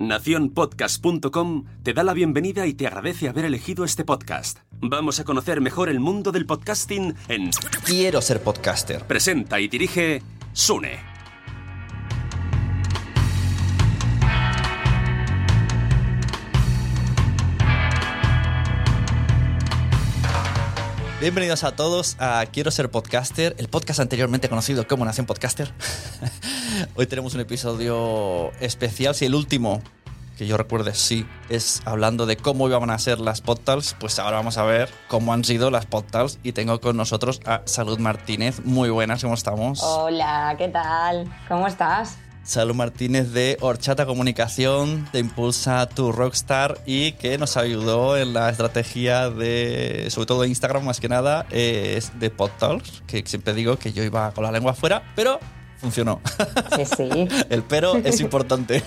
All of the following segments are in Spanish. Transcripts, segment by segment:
Naciónpodcast.com te da la bienvenida y te agradece haber elegido este podcast. Vamos a conocer mejor el mundo del podcasting en Quiero ser podcaster. Presenta y dirige Sune. Bienvenidos a todos a Quiero ser podcaster, el podcast anteriormente conocido como Nación Podcaster. Hoy tenemos un episodio especial, si el último que yo recuerde sí es hablando de cómo iban a ser las podtals, pues ahora vamos a ver cómo han sido las podtals y tengo con nosotros a Salud Martínez. Muy buenas, ¿cómo estamos? Hola, ¿qué tal? ¿Cómo estás? Salud Martínez de Horchata Comunicación, de Impulsa tu Rockstar y que nos ayudó en la estrategia de, sobre todo de Instagram más que nada, es de PodTalks, que siempre digo que yo iba con la lengua afuera, pero funcionó. Sí, sí. El pero es importante.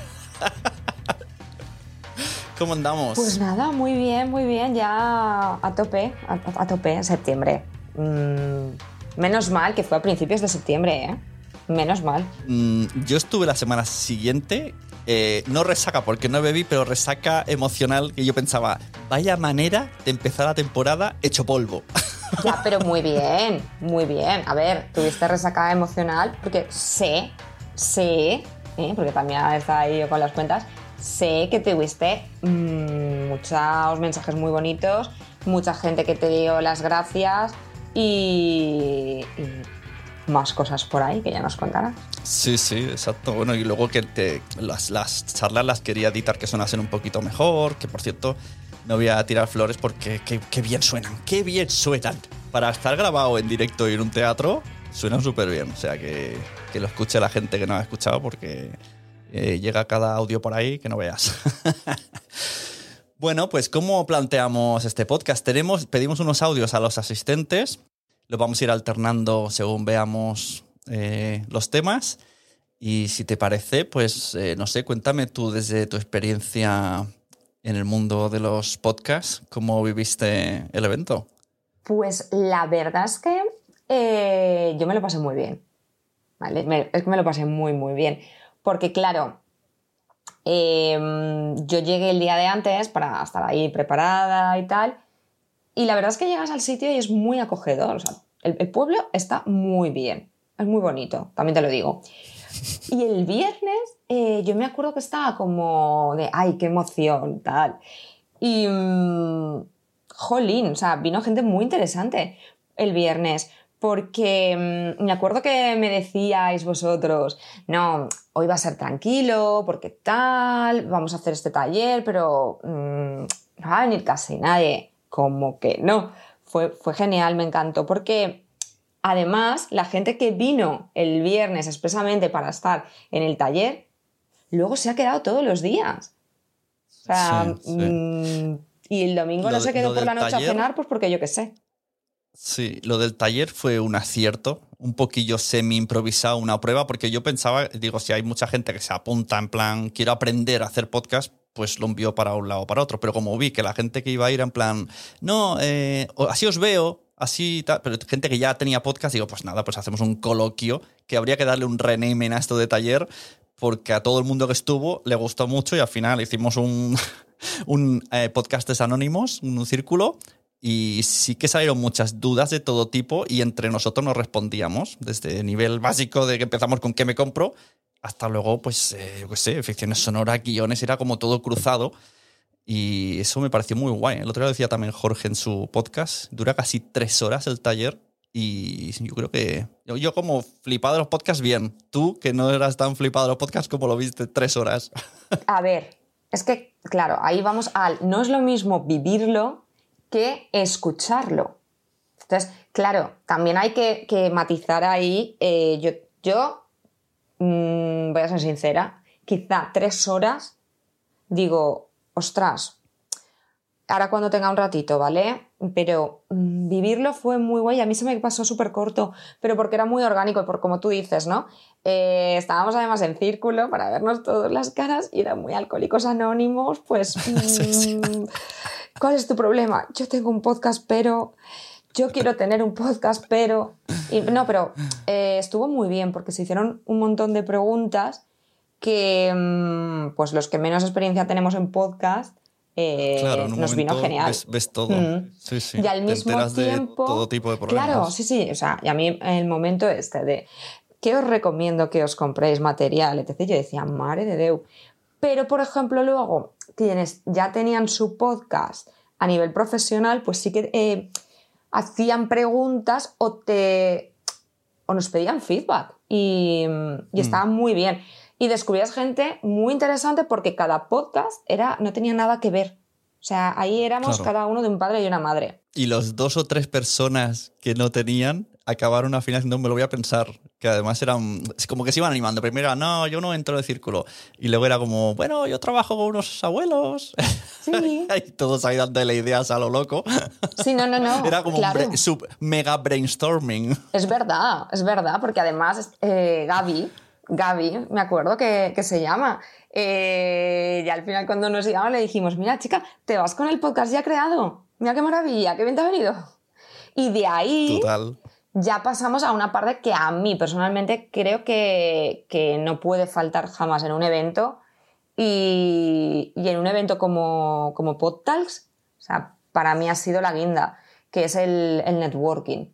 ¿Cómo andamos? Pues nada, muy bien, muy bien, ya a tope, a, a tope en septiembre. Mm, menos mal que fue a principios de septiembre, ¿eh? Menos mal. Mm, yo estuve la semana siguiente, eh, no resaca porque no bebí, pero resaca emocional que yo pensaba, vaya manera de empezar la temporada hecho polvo. Ya, pero muy bien, muy bien. A ver, tuviste resaca emocional porque sé, sé, ¿eh? porque también está ahí yo con las cuentas, sé que tuviste mm, muchos mensajes muy bonitos, mucha gente que te dio las gracias y, y más cosas por ahí que ya nos contarás. Sí, sí, exacto. Bueno, y luego que las, las charlas las quería editar que sonasen un poquito mejor, que por cierto no voy a tirar flores porque qué, qué bien suenan, qué bien suenan. Para estar grabado en directo y en un teatro, suenan súper bien. O sea, que, que lo escuche la gente que no ha escuchado porque eh, llega cada audio por ahí que no veas. Bueno, pues ¿cómo planteamos este podcast? Tenemos, pedimos unos audios a los asistentes, los vamos a ir alternando según veamos eh, los temas. Y si te parece, pues eh, no sé, cuéntame tú desde tu experiencia en el mundo de los podcasts, cómo viviste el evento. Pues la verdad es que eh, yo me lo pasé muy bien. ¿vale? Me- es que me lo pasé muy, muy bien. Porque, claro, eh, yo llegué el día de antes para estar ahí preparada y tal. Y la verdad es que llegas al sitio y es muy acogedor. El pueblo está muy bien. Es muy bonito, también te lo digo. Y el viernes eh, yo me acuerdo que estaba como de, ay, qué emoción, tal. Y, mm, jolín, o sea, vino gente muy interesante el viernes. Porque mm, me acuerdo que me decíais vosotros, no, hoy va a ser tranquilo, porque tal, vamos a hacer este taller, pero mm, no va a venir casi nadie. Como que no. Fue, fue genial, me encantó, porque Además, la gente que vino el viernes expresamente para estar en el taller, luego se ha quedado todos los días. O sea, Sí, sí. mm, y el domingo Lo no se quedó por la noche taller- a cenar, pues porque yo qué sé. Sí, lo del taller fue un acierto, un poquillo semi improvisado, una prueba, porque yo pensaba, digo, si hay mucha gente que se apunta en plan, quiero aprender a hacer podcast, pues lo envío para un lado o para otro. Pero como vi que la gente que iba a ir en plan, no, eh, así os veo, así tal, pero gente que ya tenía podcast, digo, pues nada, pues hacemos un coloquio que habría que darle un rename a esto de taller, porque a todo el mundo que estuvo le gustó mucho y al final hicimos un, un eh, podcastes anónimos, un círculo, y sí que salieron muchas dudas de todo tipo y entre nosotros nos respondíamos, desde el nivel básico de que empezamos con qué me compro, hasta luego, pues, eh, yo qué sé, ficciones sonoras, guiones, era como todo cruzado. Y eso me pareció muy guay. El otro día lo decía también Jorge en su podcast, dura casi tres horas el taller y yo creo que yo, yo como flipado los podcasts, bien. Tú, que no eras tan flipado los podcasts, como lo viste tres horas. A ver, es que, claro, ahí vamos al. No es lo mismo vivirlo que escucharlo. Entonces, claro, también hay que, que matizar ahí. eh, yo, yo mm, voy a ser sincera, quizá tres horas digo, ostras, ahora cuando tenga un ratito, ¿vale? Pero mm, vivirlo fue muy guay. A mí se me pasó súper corto, pero porque era muy orgánico y por como tú dices, ¿no? Eh, estábamos además en círculo para vernos todas las caras y eran muy alcohólicos anónimos, pues... Mm, ¿Cuál es tu problema? Yo tengo un podcast, pero... Yo quiero tener un podcast, pero... y no, pero eh, estuvo muy bien porque se hicieron un montón de preguntas que mm, pues los que menos experiencia tenemos en podcast eh, Claro, en un nos vino genial. ves, ves todo. Mm. Sí, sí. Y al Te mismo de tiempo. todo tipo de problemas. Claro, sí, sí. O sea, y a mí el momento este de que os recomiendo que os compréis material, etc. Yo decía, madre de Deu. Pero, por ejemplo, luego, quienes ya tenían su podcast a nivel profesional, pues sí que eh, hacían preguntas o te. o nos pedían feedback. Y, y estaba muy bien. Y descubrías gente muy interesante porque cada podcast era, no tenía nada que ver. O sea, ahí éramos Claro. cada uno de un padre y una madre. Y los dos o tres personas que no tenían acabaron al final diciendo, me lo voy a pensar. Que además eran, como que se iban animando. Primero era, no, yo no entro en el círculo. Y luego era como, bueno, yo trabajo con unos abuelos. Sí. y todos ahí dándole ideas a lo loco. Sí, no, no, no. Era como claro. un sub- mega brainstorming. Es verdad, es verdad, porque además eh, Gaby, Gaby, me acuerdo que, que se llama, eh, y al final cuando nos llama le dijimos, mira chica, te vas con el podcast ya creado, mira qué maravilla, qué bien te ha venido. Y de ahí Total. Ya pasamos a una parte que a mí personalmente creo que, que no puede faltar jamás en un evento y, y en un evento como, como PodTalks, o sea, para mí ha sido la guinda, que es el, el networking.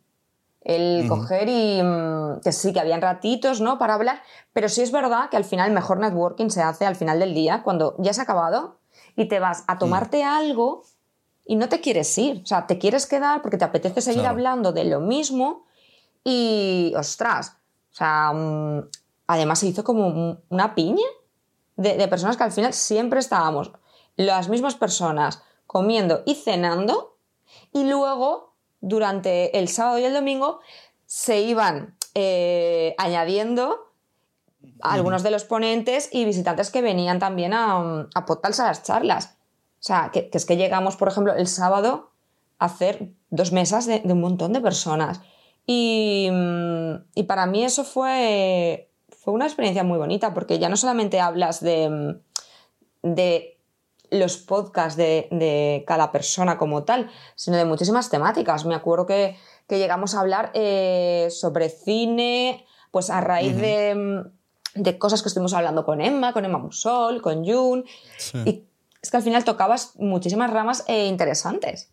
El coger y mm, que sí, que habían ratitos, ¿no? Para hablar, pero sí es verdad que al final el mejor networking se hace al final del día, cuando ya se ha acabado y te vas a tomarte algo y no te quieres ir, o sea, te quieres quedar porque te apetece seguir Claro. hablando de lo mismo y, ostras, o sea, mm, además se hizo como un- una piña de, de personas que al final siempre estábamos las mismas personas comiendo y cenando y luego durante el sábado y el domingo se iban eh, añadiendo algunos de los ponentes y visitantes que venían también a, a a las charlas. O sea, que, que es que llegamos, por ejemplo, el sábado a hacer dos mesas de, de un montón de personas. Y, mm, y para mí eso fue, fue una experiencia muy bonita, porque ya no solamente hablas de, mm, de los podcasts de, de cada persona como tal, sino de muchísimas temáticas. Me acuerdo que, que llegamos a hablar eh, sobre cine, pues a raíz de, mm, de cosas que estuvimos hablando con Emma, con Emma Musol, con Jun. Sí. Y es que al final tocabas muchísimas ramas eh, interesantes.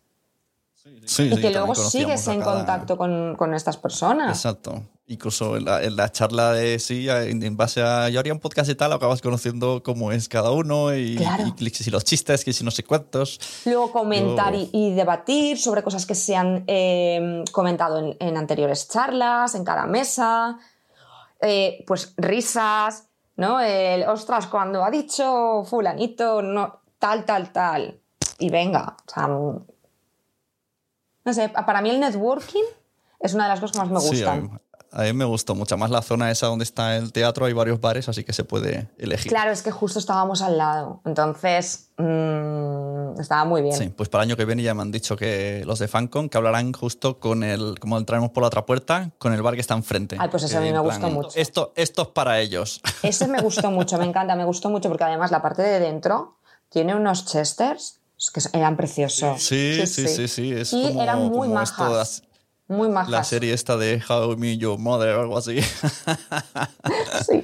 Sí, y sí, que luego sigues en cada- contacto con, con estas personas. Exacto. Incluso en la, en la charla de sí, en, en base a yo haría un podcast y tal, acabas conociendo cómo es cada uno y, Claro. y los chistes, que si no sé cuántos. Luego comentar y, y debatir sobre cosas que se han eh, comentado en, en anteriores charlas, en cada mesa. Eh, pues risas, ¿no? El, ostras, cuando ha dicho fulanito, no, tal, tal, tal. Y venga, o sea, no sé, para mí el networking es una de las cosas que más me Sí, a gustan. mí, a mí me gustó mucho más la zona esa donde está el teatro, hay varios bares, así que se puede elegir. Claro, es que justo estábamos al lado, entonces mm, estaba muy bien. Sí, pues para el año que viene ya me han dicho que los de Fancon que hablarán justo con el, como entraremos por la otra puerta, con el bar que está enfrente. Ay, pues eso a mí me gustó mucho. Esto, esto es para ellos. Ese me gustó mucho, me encanta, me gustó mucho porque además la parte de dentro tiene unos chesters que eran preciosos. Sí, sí, sí, sí. Es y como, eran muy majas. las- Muy majas. la serie esta de How I Met Your Mother o algo así. Sí.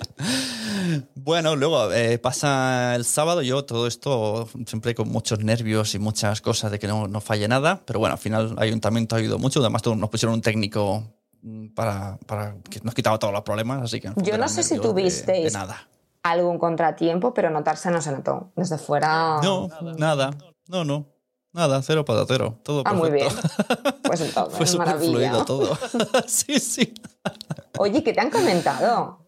Bueno, luego eh, pasa el sábado, yo todo esto siempre con muchos nervios y muchas cosas de que no, no falle nada, pero bueno, al final el ayuntamiento ha ayudado mucho, además tú- nos pusieron un técnico mm, para, para que nos quitaba todos los problemas, así que... Yo no sé si de- tuvisteis De nada. Algún contratiempo, pero notarse no se notó. Desde fuera. No, nada, no, no, nada, cero patatero, todo Ah, muy bien. Pues entonces, Fue súper fluido todo. sí, sí. Oye, ¿qué te han comentado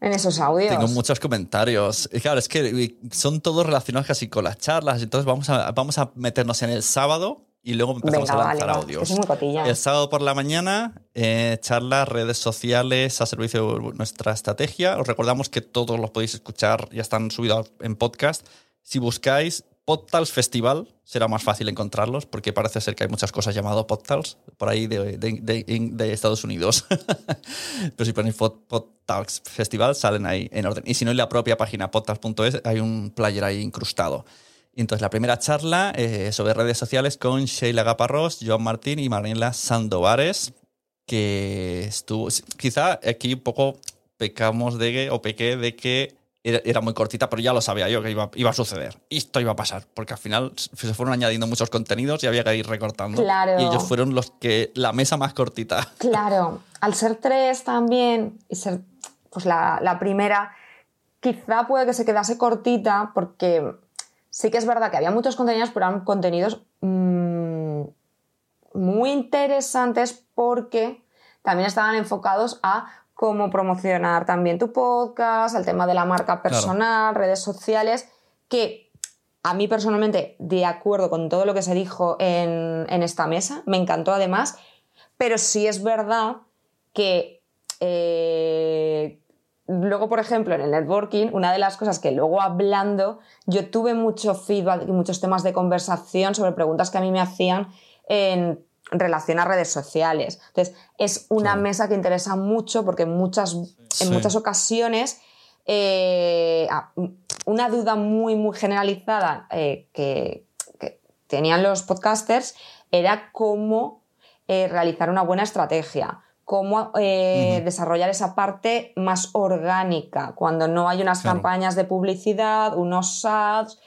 en esos audios? Tengo muchos comentarios. Y claro, es que son todos relacionados casi con las charlas. Entonces vamos a, vamos a meternos en el sábado y luego empezamos Venga, a lanzar audios. soy muy. El sábado por la mañana, eh, charlas, redes sociales a servicio de nuestra estrategia. Os recordamos que todos los podéis escuchar, ya están subidos en podcast. Si buscáis Podtals Festival, será más fácil encontrarlos porque parece ser que hay muchas cosas llamadas Podtals por ahí de, de- de- de Estados Unidos. Pero si ponéis Pod- Podtals Festival, salen ahí en orden. Y si no, en la propia página podtals.es hay un player ahí incrustado. Y entonces la primera charla eh, sobre redes sociales con Sheila Gaparrós, Joan Martín y Mariela Sandovares, que estuvo, quizá aquí un poco pecamos de que, o pequé de que era, muy cortita, pero ya lo sabía yo que iba, iba a suceder. Y esto iba a pasar, porque al final se fueron añadiendo muchos contenidos y había que ir recortando. Claro. Y ellos fueron los que la mesa más cortita. Claro, al ser tres también y ser pues la, la primera, quizá puede que se quedase cortita porque sí que es verdad que había muchos contenidos, pero eran contenidos mmm, muy interesantes porque también estaban enfocados a cómo promocionar también tu podcast, el tema de la marca personal, redes sociales, que a mí personalmente, de acuerdo con todo lo que se dijo en, esta mesa, me encantó además, pero sí es verdad que eh, luego, por ejemplo, en el networking, una de las cosas que luego hablando, yo tuve mucho feedback y muchos temas de conversación sobre preguntas que a mí me hacían en relación a redes sociales. Entonces, es una mesa que interesa mucho porque en muchas, en muchas ocasiones eh, ah, una duda muy, muy generalizada eh, que, tenían los podcasters era cómo eh, realizar una buena estrategia, cómo desarrollar esa parte más orgánica, cuando no hay unas campañas de publicidad, unos ads,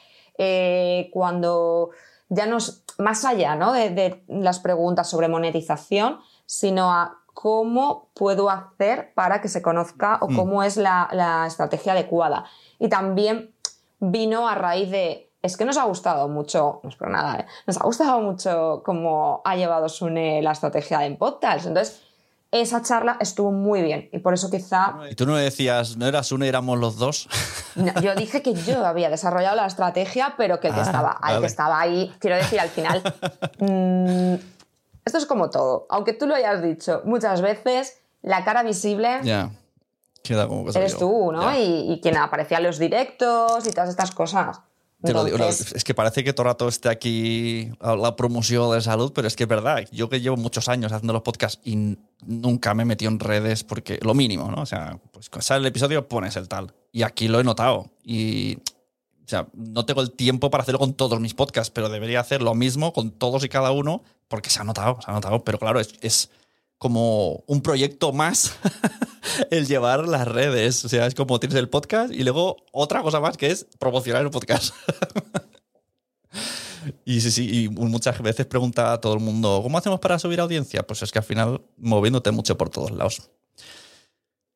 cuando ya nos más allá ¿no? de, las preguntas sobre monetización, sino a cómo puedo hacer para que se conozca o mm. cómo es la, estrategia adecuada. Y también vino a raíz de, es que nos ha gustado mucho, no es por nada, ¿eh? nos ha gustado mucho cómo ha llevado Sune la estrategia en podcast. Entonces, esa charla estuvo muy bien y por eso quizá... ¿Y tú no decías, no eras uno, éramos los dos? yo dije que yo había desarrollado la estrategia, pero que el que, ah, estaba, que estaba ahí, quiero decir, al final, mm, esto es como todo, aunque tú lo hayas dicho muchas veces, la cara visible... Ya. Queda como Eres tú, ¿no? Y, y, quien aparecía en los directos y todas estas cosas es que parece que todo rato esté aquí la promoción de salud, pero es que es verdad. Yo que llevo muchos años haciendo los podcasts y nunca me he metido en redes porque lo mínimo, ¿no? O sea, pues sale el episodio pones el tal. Y aquí lo he notado. Y, o sea, no tengo el tiempo para hacerlo con todos mis podcasts, pero debería hacer lo mismo con todos y cada uno porque se ha notado, se ha notado. Pero claro, es, es como un proyecto más el llevar las redes. O sea, es como tienes el podcast y luego otra cosa más que es promocionar el podcast. y sí, sí, y muchas veces pregunta a todo el mundo, ¿cómo hacemos para subir audiencia? Pues es que al final moviéndote mucho por todos lados.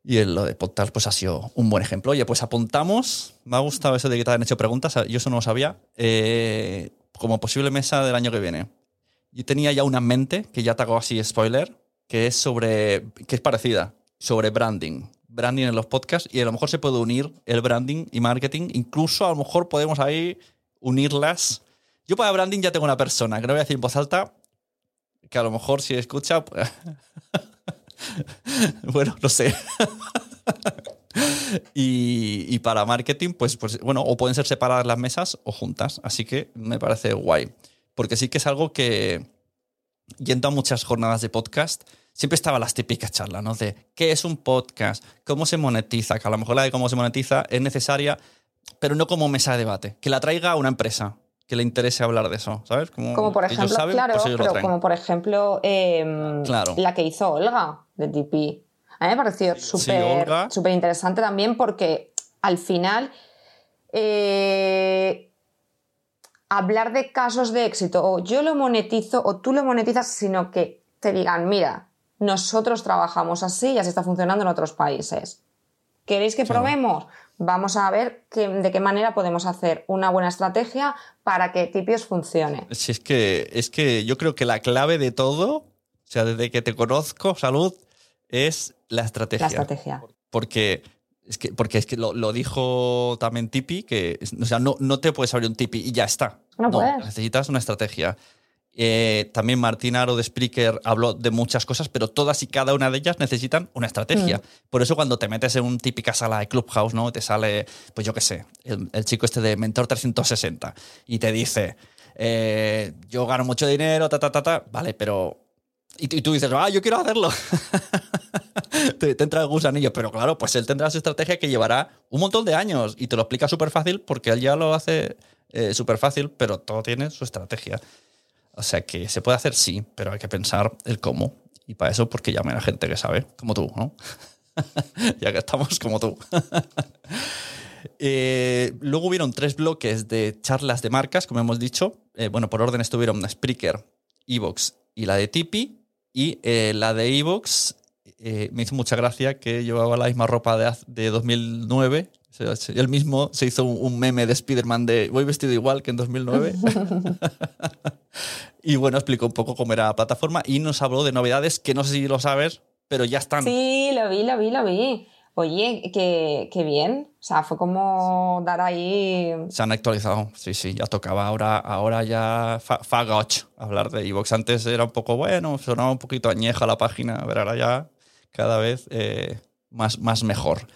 Y en lo de podcast pues ha sido un buen ejemplo. Oye, pues apuntamos. Me ha gustado eso de que te hayan hecho preguntas. Yo eso no lo sabía. Eh, como posible mesa del año que viene. Yo tenía ya una en mente, que ya te hago así spoiler, que es sobre, que es parecida, sobre branding. Branding en los podcasts y a lo mejor se puede unir el branding y marketing. Incluso a lo mejor podemos ahí unirlas. Yo para branding ya tengo una persona, que no voy a decir en voz alta, que a lo mejor si escucha... Pues bueno, no sé. y, y, para marketing, pues, pues bueno, o pueden ser separadas las mesas o juntas. Así que me parece guay. Porque sí que es algo que, yendo a muchas jornadas de podcast, siempre estaban las típicas charlas, ¿no? De qué es un podcast, cómo se monetiza, que a lo mejor la de cómo se monetiza es necesaria, pero no como mesa de debate, que la traiga una empresa que le interese hablar de eso, ¿sabes? Como, por ejemplo, claro, pues pero como por ejemplo em, la que hizo Olga de TP. A mí me pareció súper interesante también porque al final eh, hablar de casos de éxito o yo lo monetizo o tú lo monetizas, sino que te digan, mira, nosotros trabajamos así y así está funcionando en otros países. ¿Queréis que probemos? Vamos a ver de qué manera podemos hacer una buena estrategia para que Tipios funcione. Si es que, es que yo creo que la clave de todo, o sea, desde que te conozco, salud, es la estrategia. La estrategia. Porque es que, porque es que lo, dijo también Tipi, que o sea, no, no te puedes abrir un Tipi y ya está. No, puedes. Necesitas una estrategia. Eh, también Martín Aro de Spreaker habló de muchas cosas, pero todas y cada una de ellas necesitan una estrategia. Mm. Por eso cuando te metes en una típica sala de Clubhouse, ¿no? Te sale, pues yo qué sé, el, chico este de Mentor 360 y te dice, eh, yo gano mucho dinero, ta, ta, ta, ta. Vale, pero... Y, tú dices, ah, yo quiero hacerlo. te, te, entra el gusanillo, pero claro, pues él tendrá su estrategia que llevará un montón de años y te lo explica súper fácil porque él ya lo hace eh, súper fácil, pero todo tiene su estrategia. O sea que se puede hacer sí, pero hay que pensar el cómo. Y para eso, porque llamen a gente que sabe, como tú, ¿no? ya que estamos como tú. Eh, luego hubieron tres bloques de charlas de marcas, como hemos dicho. Eh, bueno, por orden estuvieron Spreaker, Evox y la de Tipeee. Y eh, la de Evox me hizo mucha gracia que llevaba la misma ropa de, de 2009. él mismo se hizo un, meme de Spider-Man de voy vestido igual que en 2009. y bueno, explicó un poco cómo era la plataforma y nos habló de novedades que no sé si lo sabes, pero ya están. Sí, lo vi, lo vi, lo vi. Oye, qué, bien. O sea, fue como dar ahí. Se han actualizado, sí, sí, ya tocaba. Ahora, ahora ya fagoch hablar de Evox. Antes era un poco bueno, sonaba un poquito añeja la página, pero ahora ya cada vez eh, más, más mejor.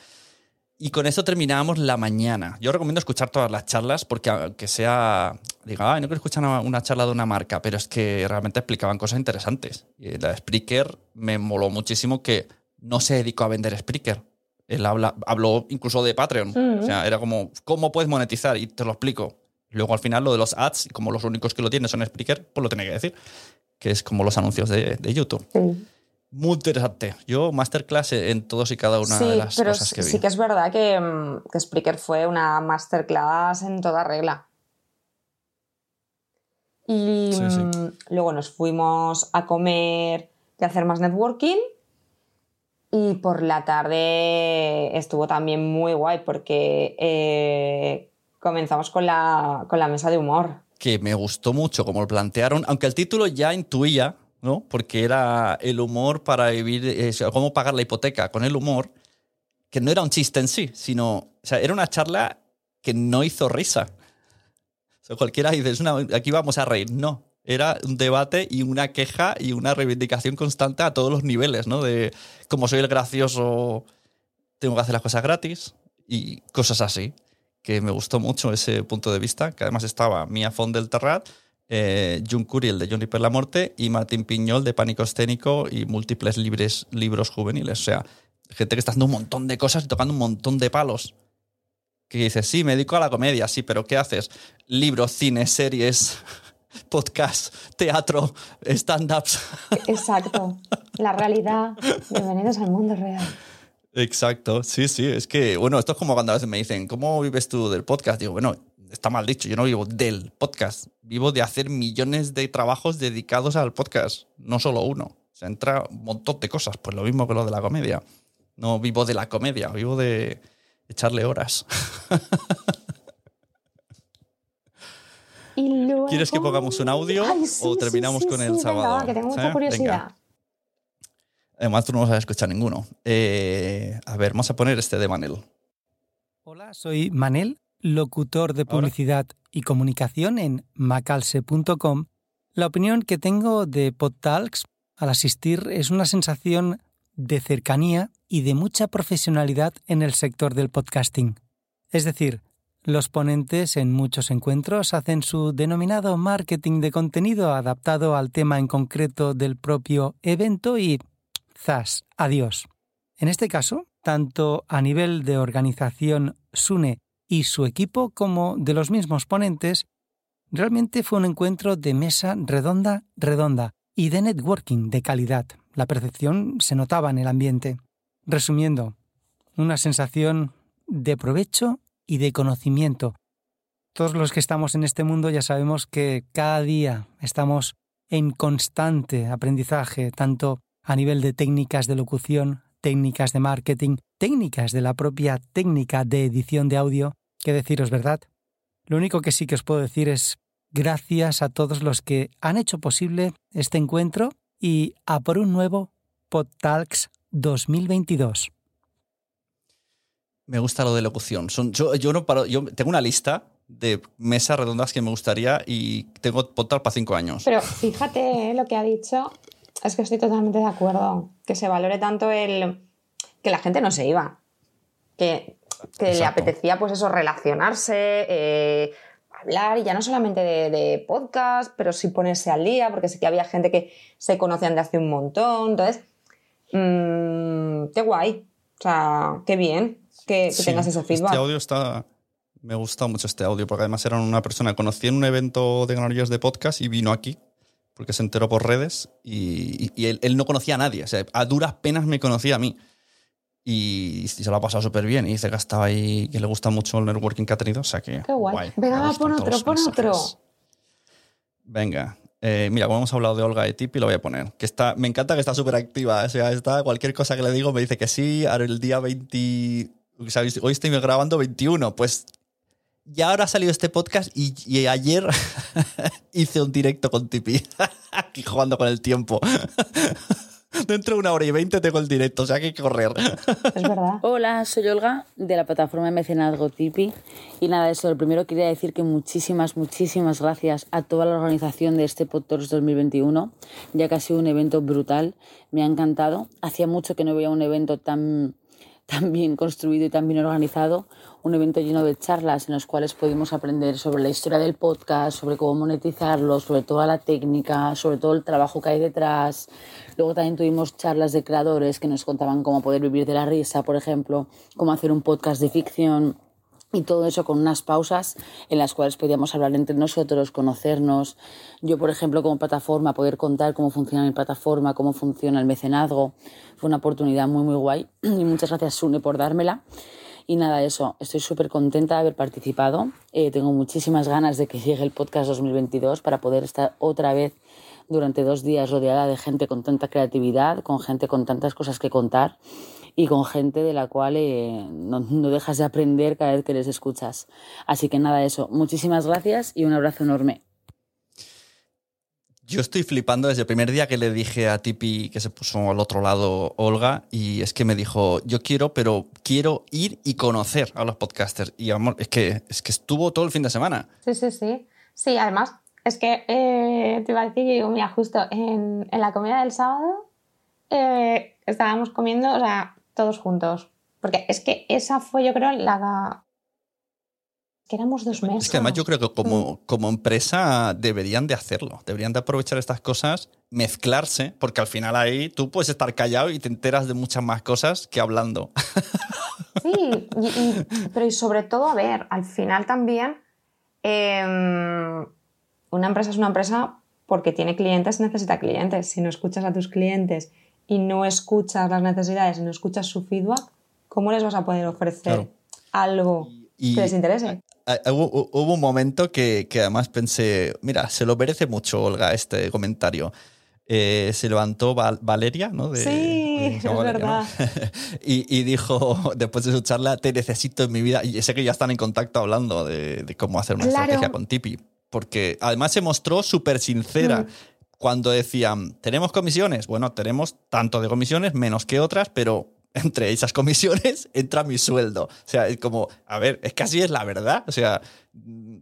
Y con esto terminamos la mañana. Yo recomiendo escuchar todas las charlas porque aunque sea, diga, Ay, no quiero escuchar una, charla de una marca, pero es que realmente explicaban cosas interesantes. Y la Spreaker me moló muchísimo que no se dedicó a vender Spreaker él habla, habló incluso de Patreon. O sea, era como, ¿cómo puedes monetizar? Y te lo explico. Luego al final lo de los ads, como los únicos que lo tienen son Spreaker, pues lo tiene que decir. Que es como los anuncios de, YouTube. Muy interesante. Yo, masterclass en todos y cada una de las cosas que vi. Sí que es verdad que, mm, que Spreaker fue una masterclass en toda regla. Y mm, luego nos fuimos a comer y a hacer más networking. Y por la tarde estuvo también muy guay porque eh, comenzamos con la, con la mesa de humor. Que me gustó mucho como lo plantearon, aunque el título ya intuía, ¿no? Porque era el humor para vivir, eh, cómo pagar la hipoteca con el humor, que no era un chiste en sí, sino, o sea, era una charla que no hizo risa. O cualquiera dice, aquí vamos a reír. No, era un debate y una queja y una reivindicación constante a todos los niveles, ¿no? De como soy el gracioso, tengo que hacer las cosas gratis y cosas así. Que me gustó mucho ese punto de vista, que además estaba Mia Font del Terrat, eh, Jun Curiel de Johnny per la Morte y Martín Piñol de Pánico Escénico y múltiples libres, libros juveniles. O sea, gente que está haciendo un montón de cosas y tocando un montón de palos. Que dices, sí, me dedico a la comedia, sí, pero ¿qué haces? Libros, cine, series, podcast, teatro, stand-ups. Exacto. La realidad. Bienvenidos al mundo real. Exacto, sí, sí. Es que, bueno, esto es como cuando a veces me dicen, ¿cómo vives tú del podcast? Digo, bueno, está mal dicho, yo no vivo del podcast. Vivo de hacer millones de trabajos dedicados al podcast, no solo uno. Se entra un montón de cosas, pues lo mismo que lo de la comedia. No vivo de la comedia, vivo de echarle horas. ¿Quieres que pongamos un audio o terminamos con el sábado? que tengo mucha curiosidad. Además, tú no vas a escuchar ninguno. Eh, a ver, vamos a poner este de Manel. Hola, soy Manel, locutor de publicidad y comunicación en macalse.com. La opinión que tengo de PodTalks al asistir es una sensación de cercanía y de mucha profesionalidad en el sector del podcasting. Es decir, los ponentes en muchos encuentros hacen su denominado marketing de contenido adaptado al tema en concreto del propio evento y ¡zas! Adiós. En este caso, tanto a nivel de organización Sune y su equipo como de los mismos ponentes, realmente fue un encuentro de mesa redonda, redonda y de networking de calidad. La percepción se notaba en el ambiente. Resumiendo, una sensación de provecho y de conocimiento. Todos los que estamos en este mundo ya sabemos que cada día estamos en constante aprendizaje, tanto a nivel de técnicas de locución, técnicas de marketing, técnicas de la propia técnica de edición de audio, que deciros verdad. Lo único que sí que os puedo decir es gracias a todos los que han hecho posible este encuentro y a por un nuevo PodTalks 2022. Me gusta lo de locución. Son, yo, yo, no paro, yo tengo una lista de mesas redondas que me gustaría y tengo total para cinco años. Pero fíjate eh, lo que ha dicho, es que estoy totalmente de acuerdo. Que se valore tanto el que la gente no se iba. Que, que le apetecía, pues eso, relacionarse, eh, hablar, y ya no solamente de, podcast, pero sí ponerse al día, porque sé que había gente que se conocían de hace un montón. Entonces, mmm, qué guay. O sea, qué bien que, tengas ese este feedback. Este audio está. Me gusta mucho este audio, porque además era una persona que conocí en un evento de ganaderías de podcast y vino aquí, porque se enteró por redes y, él, no conocía a nadie. O sea, a duras penas me conocía a mí. Y se lo ha pasado súper bien y dice que ha estado ahí, que le gusta mucho el networking que ha tenido, o sea que... Qué guay. Venga, va, pon otro, pon otro. Venga, eh, mira, como hemos hablado de Olga de Tipi, lo voy a poner. Que está, me encanta que está súper activa. O sea, está, cualquier cosa que le digo me dice que sí. Ahora el día 20. Hoy estoy grabando 21. Pues ya ahora ha salido este podcast y, ayer hice un directo con Tipi. Aquí jugando con el tiempo. Dentro de una hora y veinte tengo el directo, o sea que hay que correr. Es verdad. Hola, soy Olga de la plataforma de mecenazgo Tipi. Y nada, eso, lo primero quería decir que muchísimas, muchísimas gracias a toda la organización de este PodTours 2021, ya que ha sido un evento brutal. Me ha encantado. Hacía mucho que no veía un evento tan tan bien construido y tan bien organizado, un evento lleno de charlas en los cuales pudimos aprender sobre la historia del podcast, sobre cómo monetizarlo, sobre toda la técnica, sobre todo el trabajo que hay detrás. Luego también tuvimos charlas de creadores que nos contaban cómo poder vivir de la risa, por ejemplo, cómo hacer un podcast de ficción y todo eso con unas pausas en las cuales podíamos hablar entre nosotros, conocernos. Yo, por ejemplo, como plataforma, poder contar cómo funciona mi plataforma, cómo funciona el mecenazgo. Fue una oportunidad muy, muy guay. Y muchas gracias, Sune, por dármela. Y nada, eso, estoy súper contenta de haber participado. Eh, tengo muchísimas ganas de que llegue el podcast 2022 para poder estar otra vez durante dos días rodeada de gente con tanta creatividad, con gente con tantas cosas que contar y con gente de la cual eh, no, dejas de aprender cada vez que les escuchas. Así que nada, eso. Muchísimas gracias y un abrazo enorme. Yo estoy flipando desde el primer día que le dije a Tipi que se puso al otro lado Olga y es que me dijo, yo quiero, pero quiero ir y conocer a los podcasters. Y amor, es que, es que estuvo todo el fin de semana. Sí, sí, sí. Sí, además, es que eh, te iba a decir que digo, mira, justo en, en la comida del sábado eh, estábamos comiendo, o sea, todos juntos. Porque es que esa fue, yo creo, la. que éramos dos meses. Es que además yo creo que como, mm. como empresa deberían de hacerlo. Deberían de aprovechar estas cosas, mezclarse, porque al final ahí tú puedes estar callado y te enteras de muchas más cosas que hablando. Sí, pero y sobre todo, a ver, al final también. Em, una empresa es una empresa porque tiene clientes, necesita clientes. Si no escuchas a tus clientes y no escuchas las necesidades y no escuchas su feedback, ¿cómo les vas a poder ofrecer algo que les interese? Hubo, un momento que, además pensé, mira, se lo merece mucho, Olga, este comentario. Eh, se levantó Valeria, ¿no? sí, es verdad. y, dijo, después de su charla, te necesito en mi vida. Y sé que ya están en contacto hablando de, cómo hacer una estrategia con Tipi. Porque además se mostró súper sincera. Mm cuando decían, ¿tenemos comisiones? Bueno, tenemos tanto de comisiones, menos que otras, pero entre esas comisiones entra mi sueldo. O sea, es como, a ver, es que así es la verdad. O sea,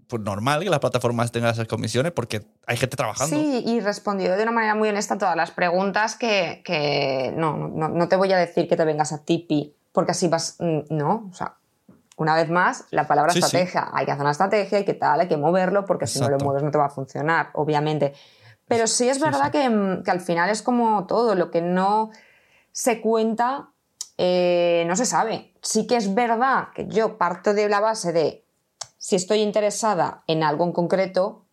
pues normal que las plataformas tengan esas comisiones porque hay gente trabajando. Sí, y respondió de una manera muy honesta a todas las preguntas que, no, no, te voy a decir que te vengas a Tipi, porque así vas, mm, no, o sea, una vez más, la palabra estrategia. Hay que hacer una estrategia, hay que tal, hay que moverlo, porque si no lo mueves no te va a funcionar, obviamente. Pero sí es verdad mm, Que, al final es como todo, lo que no se cuenta eh, no se sabe. Sí que es verdad que yo parto de la base de si estoy interesada en algo en concreto,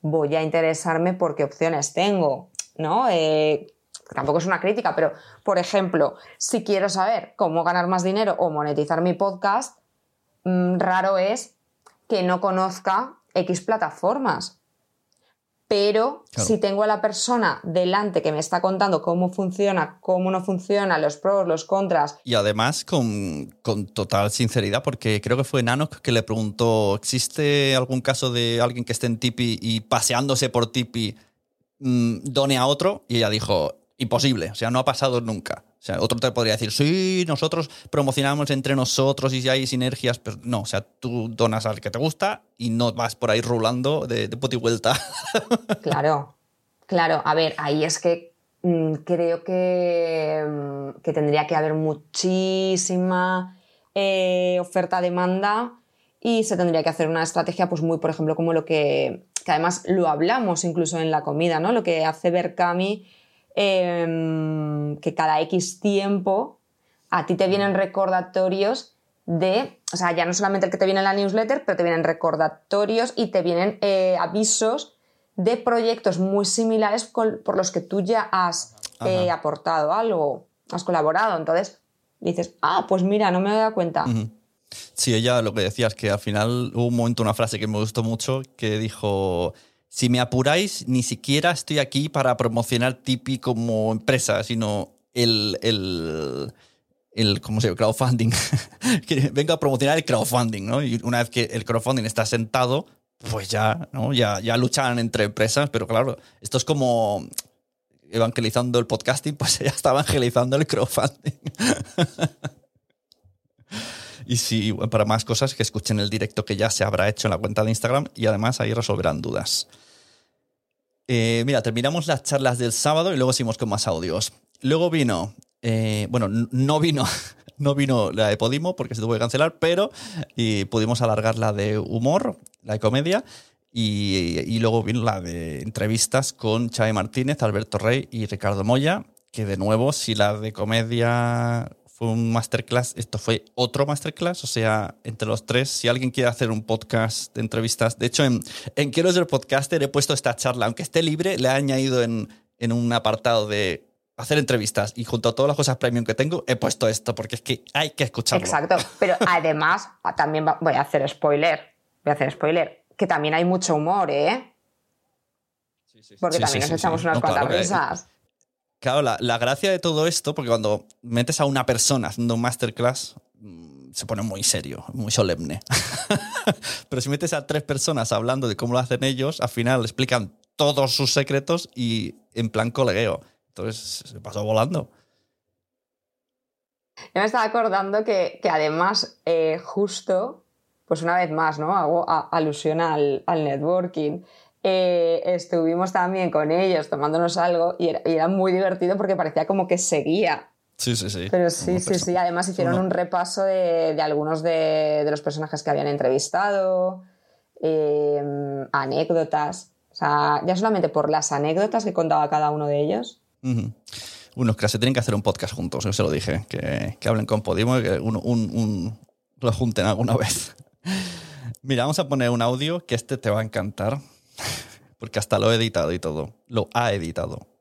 voy a interesarme por qué opciones tengo, ¿no? Eh, tampoco es una crítica, pero por ejemplo, si quiero saber cómo ganar más dinero o monetizar mi podcast, mm, raro es que no conozca X plataformas pero si tengo a la persona delante que me está contando cómo funciona, cómo no funciona, los pros, los contras. Y además con, total sinceridad, porque creo que fue Nanok que le preguntó, ¿existe algún caso de alguien que esté en Tipi y paseándose por Tipi mm, done a otro? Y ella dijo, imposible, o sea, no ha pasado nunca. O sea, otro te podría decir, sí, nosotros promocionamos entre nosotros y si hay sinergias, pero no, o sea, tú donas al que te gusta y no vas por ahí rulando de, de y vuelta. Claro, claro. A ver, ahí es que mm, creo que, mm, que, tendría que haber muchísima eh, oferta-demanda y se tendría que hacer una estrategia, pues muy, por ejemplo, como lo que, que además lo hablamos incluso en la comida, ¿no? Lo que hace Berkami Em, que cada X tiempo a ti te vienen recordatorios de, o sea, ya no solamente el que te viene en la newsletter, pero te vienen recordatorios y te vienen eh, avisos de proyectos muy similares por los que tú ya has eh, aportado algo, has colaborado. Entonces, dices, ah, pues mira, no me he dado cuenta. Sí, ella lo que decía es que al final hubo un momento, una frase que me gustó mucho, que dijo, si me apuráis, ni siquiera estoy aquí para promocionar Tipi como empresa, sino el, el, el ¿cómo se llama? crowdfunding. que venga a promocionar el crowdfunding, ¿no? Y una vez que el crowdfunding está sentado, pues ya, ¿no? Ya, ya luchan entre empresas, pero claro, esto es como evangelizando el podcasting, pues ella está evangelizando el crowdfunding. y si para más cosas que escuchen el directo que ya se habrá hecho en la cuenta de Instagram y además ahí resolverán dudas. Eh, mira, terminamos las charlas del sábado y luego seguimos con más audios. Luego vino, eh, bueno, no vino, no vino la de Podimo porque se tuvo que cancelar, pero y pudimos alargar la de humor, la de comedia. Y, luego vino la de entrevistas con Xavi Martínez, Alberto Rey y Ricardo Moya, que de nuevo, si la de comedia fue un masterclass, esto fue otro masterclass, o sea, entre los tres, si alguien quiere hacer un podcast de entrevistas, de hecho en, en Quiero ser podcaster he puesto esta charla, aunque esté libre, le he añadido en, en un apartado de hacer entrevistas y junto a todas las cosas premium que tengo, he puesto esto, porque es que hay que escucharlo. Exacto, pero además, también voy a hacer spoiler, voy a hacer spoiler, que también hay mucho humor, ¿eh? Porque también nos echamos unas cuantas risas. Claro, la, gracia de todo esto, porque cuando metes a una persona haciendo un masterclass, mm, se pone muy serio, muy solemne. Pero si metes a tres personas hablando de cómo lo hacen ellos, al final explican todos sus secretos y en plan colegueo. Entonces se pasó volando. Yo me estaba acordando que, además, eh, justo, pues una vez más, ¿no? Hago alusión al, al networking. Eh, estuvimos también con ellos tomándonos algo y era, muy divertido porque parecía como que seguía. Sí, sí, sí. Pero sí, sí, sí. Además hicieron un repaso de, algunos de, los personajes que habían entrevistado, em, anécdotas. O sea, ya solamente por las anécdotas que contaba cada uno de ellos. Unos que se tienen que hacer un podcast juntos, yo se lo dije, que, hablen con Podimo y que un, lo junten alguna vez. Mira, vamos a poner un audio que este te va a encantar. Porque hasta lo he editado y todo. Lo ha editado.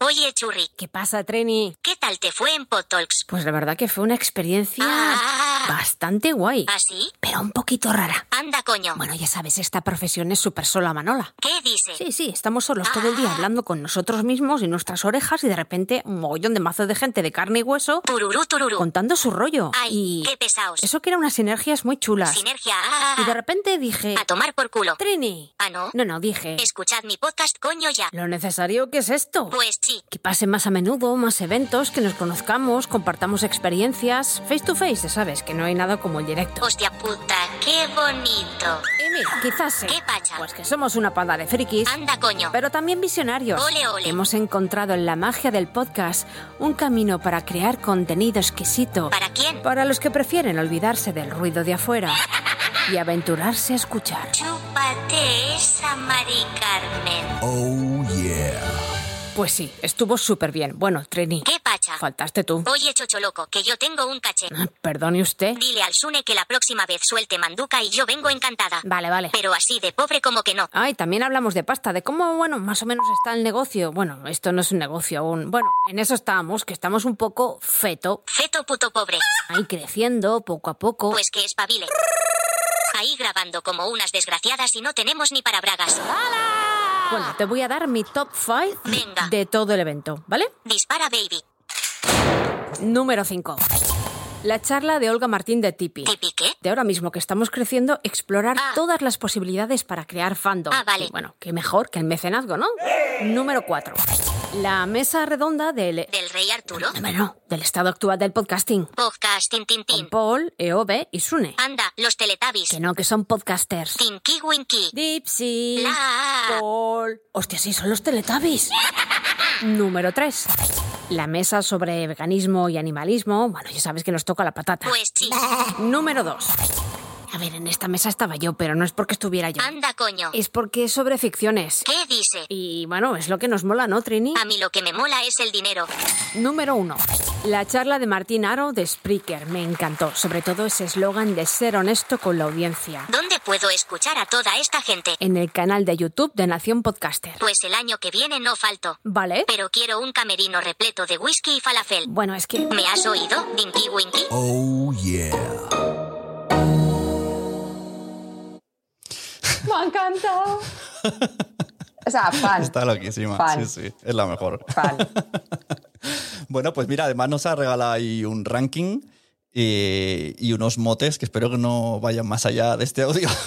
Oye, Churri. ¿Qué pasa, Treni? ¿Qué tal te fue en Potalks? Pues la verdad que fue una experiencia ah. bastante guay. ¿Ah, sí? Pero un poquito rara. Anda, coño. Bueno, ya sabes, esta profesión es súper sola, Manola. ¿Qué dices? Sí, sí, estamos solos todo el día ah. hablando con nosotros mismos y nuestras orejas y de repente un mogollón de mazo de gente de carne y hueso tururú, tururú. contando su rollo. Ay, qué pesados. Eso que eran unas sinergias muy chulas. Sinergia. Y de repente dije... A tomar por culo. Trini. Ah, ¿no? No, no, dije... Escuchad mi podcast, coño, ya. ¿Lo necesario qué es esto? Pues sí. Que pase más a menudo, más eventos, que nos conozcamos, compartamos experiencias. Face to face, ya sabes, que no hay nada como el directo. Hostia puta, qué bonito. Y mira, quizás sí. ¿Qué pacha? Pues que somos una panda de frikis. Anda, coño. Pero también visionarios. Ole, ole. Hemos encontrado en la magia del podcast un camino para crear contenido exquisito. ¿Para quién? Para los que prefieren olvidarse del ruido de afuera y aventurarse a escuchar. Chúpate esa Mari Carmen. Oh, yeah. Pues sí, estuvo súper bien. Bueno, Trini. ¿Qué pacha? Faltaste tú. Oye, chocho loco, que yo tengo un caché. Ah, perdone usted. Dile al Sune que la próxima vez suelte manduca y yo vengo encantada. Vale, vale. Pero así de pobre como que no. Ay, también hablamos de pasta, de cómo, bueno, más o menos está el negocio. Bueno, esto no es un negocio aún. Bueno, en eso estamos, que estamos un poco feto. Feto puto pobre. Ahí creciendo, poco a poco. Pues que espabile. Ahí grabando como unas desgraciadas y no tenemos ni para bragas. ¡Hala! Bueno, te voy a dar mi top 5 de todo el evento, ¿vale? Dispara, baby. Número 5. La charla de Olga Martín de Tipi. ¿Tipi qué? De ahora mismo que estamos creciendo, explorar Ah. todas las posibilidades para crear fandom. Ah, vale. Y bueno, qué mejor que el mecenazgo, ¿no? Número 4. La mesa redonda del... ¿Del rey Arturo? No, no, del estado actual del podcasting. Podcast tin tin Con. Paul, EOB y Sune. Anda, los teletubbies. Que no, que son podcasters. Tinky Winky. Dipsy. La. Paul. Hostia, sí, son los Teletubbies. Número 3. La mesa sobre veganismo y animalismo. Bueno, ya sabes que nos toca la patata. Pues sí. Número 2. A ver, en esta mesa estaba yo, pero no es porque estuviera yo. Anda, coño. Es porque es sobre ficciones. ¿Qué dice? Y bueno, es lo que nos mola, ¿no, Trini? A mí lo que me mola es el dinero. Número uno. La charla de Martín Aro de Spreaker. Me encantó. Sobre todo ese eslogan de ser honesto con la audiencia. ¿Dónde puedo escuchar a toda esta gente? En el canal de YouTube de Nación Podcaster. Pues el año que viene no falto. ¿Vale? Pero quiero un camerino repleto de whisky y falafel. Bueno, es que... ¿Me has oído, Dinky Winky? Oh yeah. Me ha encantado. O sea, fan. Está loquísima. Fan. Sí, sí, es la mejor. Fan. Bueno, pues mira, además nos ha regalado ahí un ranking y, y unos motes que espero que no vayan más allá de este audio.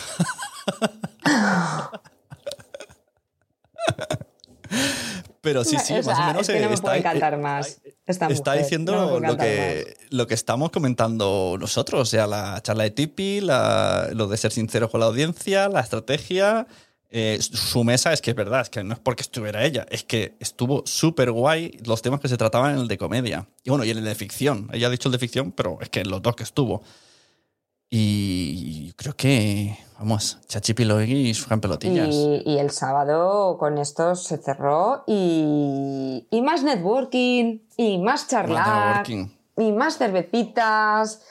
Pero sí, sí, O más sea, o menos es que no me está, puede encantar más. Esta está mujer. diciendo No lo, que, lo que estamos comentando nosotros, o sea, la charla de Tipi, la- lo de ser sincero con la audiencia, la estrategia. eh, su mesa es que es verdad, es que no es porque estuviera ella, es que estuvo súper guay los temas que se trataban en el de comedia. Y bueno, y en el de ficción. Ella ha dicho el de ficción, pero es que en los dos que estuvo. Y creo que, vamos, Chachi Piloegui y Fran Pelotillas. Y, y el sábado con esto se cerró y, y más networking, y más charlar, y más cervecitas.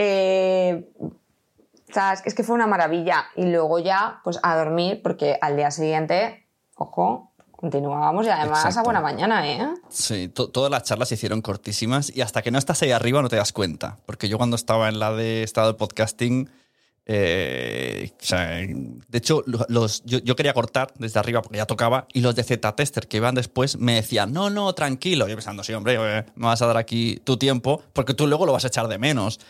eh, o sea, es que- es que fue una maravilla. Y luego ya, pues a dormir, porque al día siguiente, ojo, continuábamos y además Exacto. a buena mañana, ¿eh? Sí, to- todas las charlas se hicieron cortísimas y hasta que no estás ahí arriba no te das cuenta. Porque yo cuando estaba en la de estado de podcasting, eh, o sea, de hecho, lo- los, yo, yo quería cortar desde arriba porque ya tocaba y los de Z-Tester que iban después me decían, no, no, tranquilo. Yo pensando, sí, hombre, eh, me vas a dar aquí tu tiempo porque tú luego lo vas a echar de menos.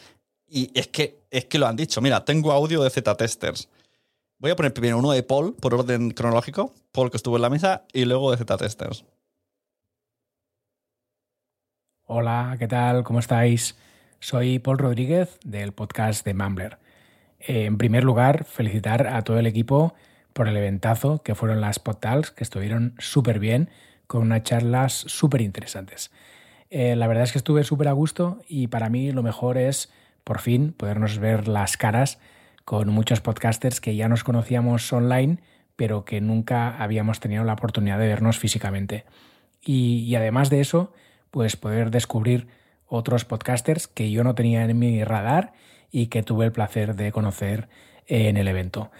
Y es que, es que lo han dicho. Mira, tengo audio de Z-Testers. Voy a poner primero uno de Paul, por orden cronológico. Paul que estuvo en la mesa y luego de Z-Testers. Hola, ¿qué tal? ¿Cómo estáis? Soy Paul Rodríguez del podcast de Mumbler. Eh, En primer lugar, felicitar a todo el equipo por el eventazo que fueron las PodTalks, que estuvieron súper bien, con unas charlas súper interesantes. Eh, la verdad es que estuve súper a gusto y para mí lo mejor es, por fin, podernos ver las caras con muchos podcasters que ya nos conocíamos online, pero que nunca habíamos tenido la oportunidad de vernos físicamente. Y, además de eso, pues poder descubrir otros podcasters que yo no tenía en mi radar y que tuve el placer de conocer en el evento.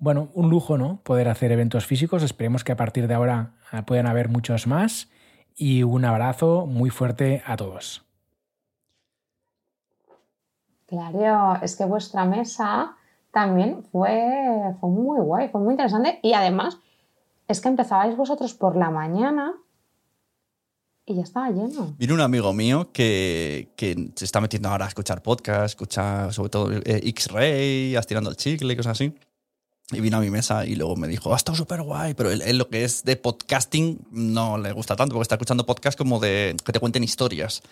Bueno, un lujo, ¿no? Poder hacer eventos físicos. Esperemos que a partir de ahora eh, puedan haber muchos más. Y un abrazo muy fuerte a todos. Claro, es que vuestra mesa también fue, fue muy guay, fue muy interesante. Y además, es que empezabais vosotros por la mañana y ya estaba lleno. Vino un amigo mío que, que se está metiendo ahora a escuchar podcast, escucha sobre todo eh, X-Ray, estirando el chicle y cosas así. Y vino a mi mesa y luego me dijo, ha estado súper guay, pero él, él lo que es de podcasting no le gusta tanto, porque está escuchando podcast como de que te cuenten historias.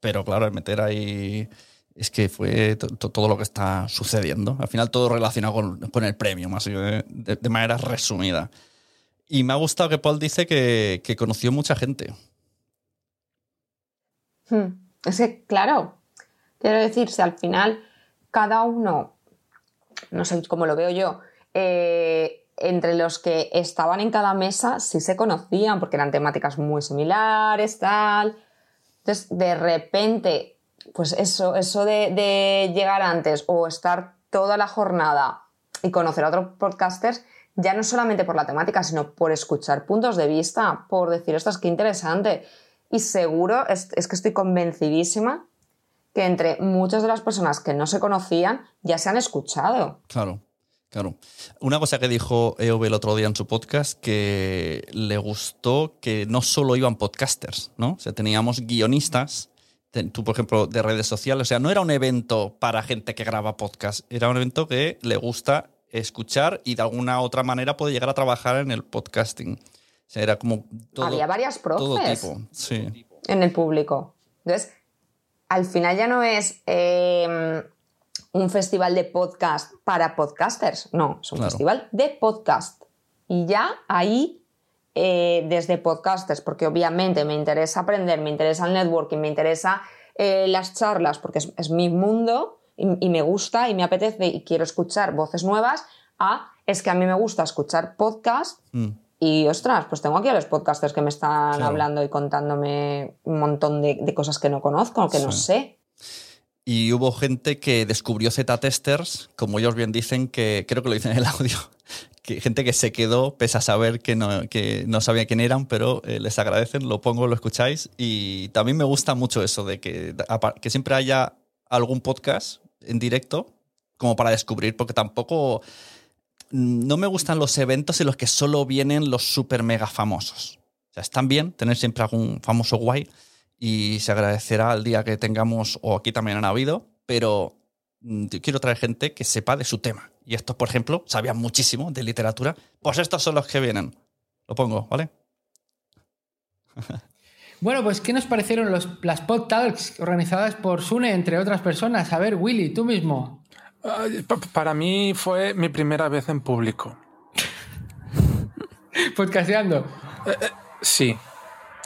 Pero claro, meter ahí es que fue to- to- todo lo que está sucediendo. Al final todo relacionado con, el premio, más de, de- de manera resumida. Y me ha gustado que Paul dice que, que conoció mucha gente. Hmm. Es que, claro, quiero decir, si al final cada uno, no sé cómo lo veo yo, eh, entre los que estaban en cada mesa sí se conocían porque eran temáticas muy similares, tal. Entonces, de repente, pues eso, eso de, llegar antes o estar toda la jornada y conocer a otros podcasters, ya no solamente por la temática, sino por escuchar puntos de vista, por decir, esto es que interesante. Y seguro, es, es que estoy convencidísima que entre muchas de las personas que no se conocían ya se han escuchado. Claro, claro. Una cosa que dijo EOB el otro día en su podcast, que le gustó que no solo iban podcasters, ¿no? O sea, teníamos guionistas, tú, por ejemplo, de redes sociales. O sea, no era un evento para gente que graba podcast, era un evento que le gusta escuchar y de alguna otra manera puede llegar a trabajar en el podcasting. O sea, era como todo, Había varias todo profes tipo. Sí, en el público. Entonces, al final ya no es eh, un festival de podcast para podcasters, no, es un Claro. festival de podcast. Y ya ahí, eh, desde podcasters, porque obviamente me interesa aprender, me interesa el networking, me interesa eh, las charlas, porque es, es mi mundo, y, y me gusta y me apetece y quiero escuchar voces nuevas, a es que a mí me gusta escuchar podcast Mm. y ostras, pues tengo aquí a los podcasters que me están Claro. hablando y contándome un montón de, de cosas que no conozco, que no sé. Y hubo gente que descubrió Z-testers, como ellos bien dicen, que creo que lo dicen en el audio, que gente que se quedó pese a saber que no, que no sabía quién eran, pero eh, les agradecen, lo pongo, lo escucháis. Y también me gusta mucho eso de que, que siempre haya algún podcast en directo como para descubrir, porque tampoco mm, no me gustan los eventos en los que solo vienen los super mega famosos. O sea, están bien tener siempre algún famoso guay y se agradecerá el día que tengamos, o aquí también han habido, pero mm, yo quiero traer gente que sepa de su tema. Y estos, por ejemplo, sabían muchísimo de literatura. Pues estos son los que vienen. Lo pongo, ¿vale? Bueno, pues ¿qué nos parecieron los, las Pod Talks organizadas por Sune, entre otras personas? A ver, Willy, tú mismo. Para mí fue mi primera vez en público. Podcasteando. Sí.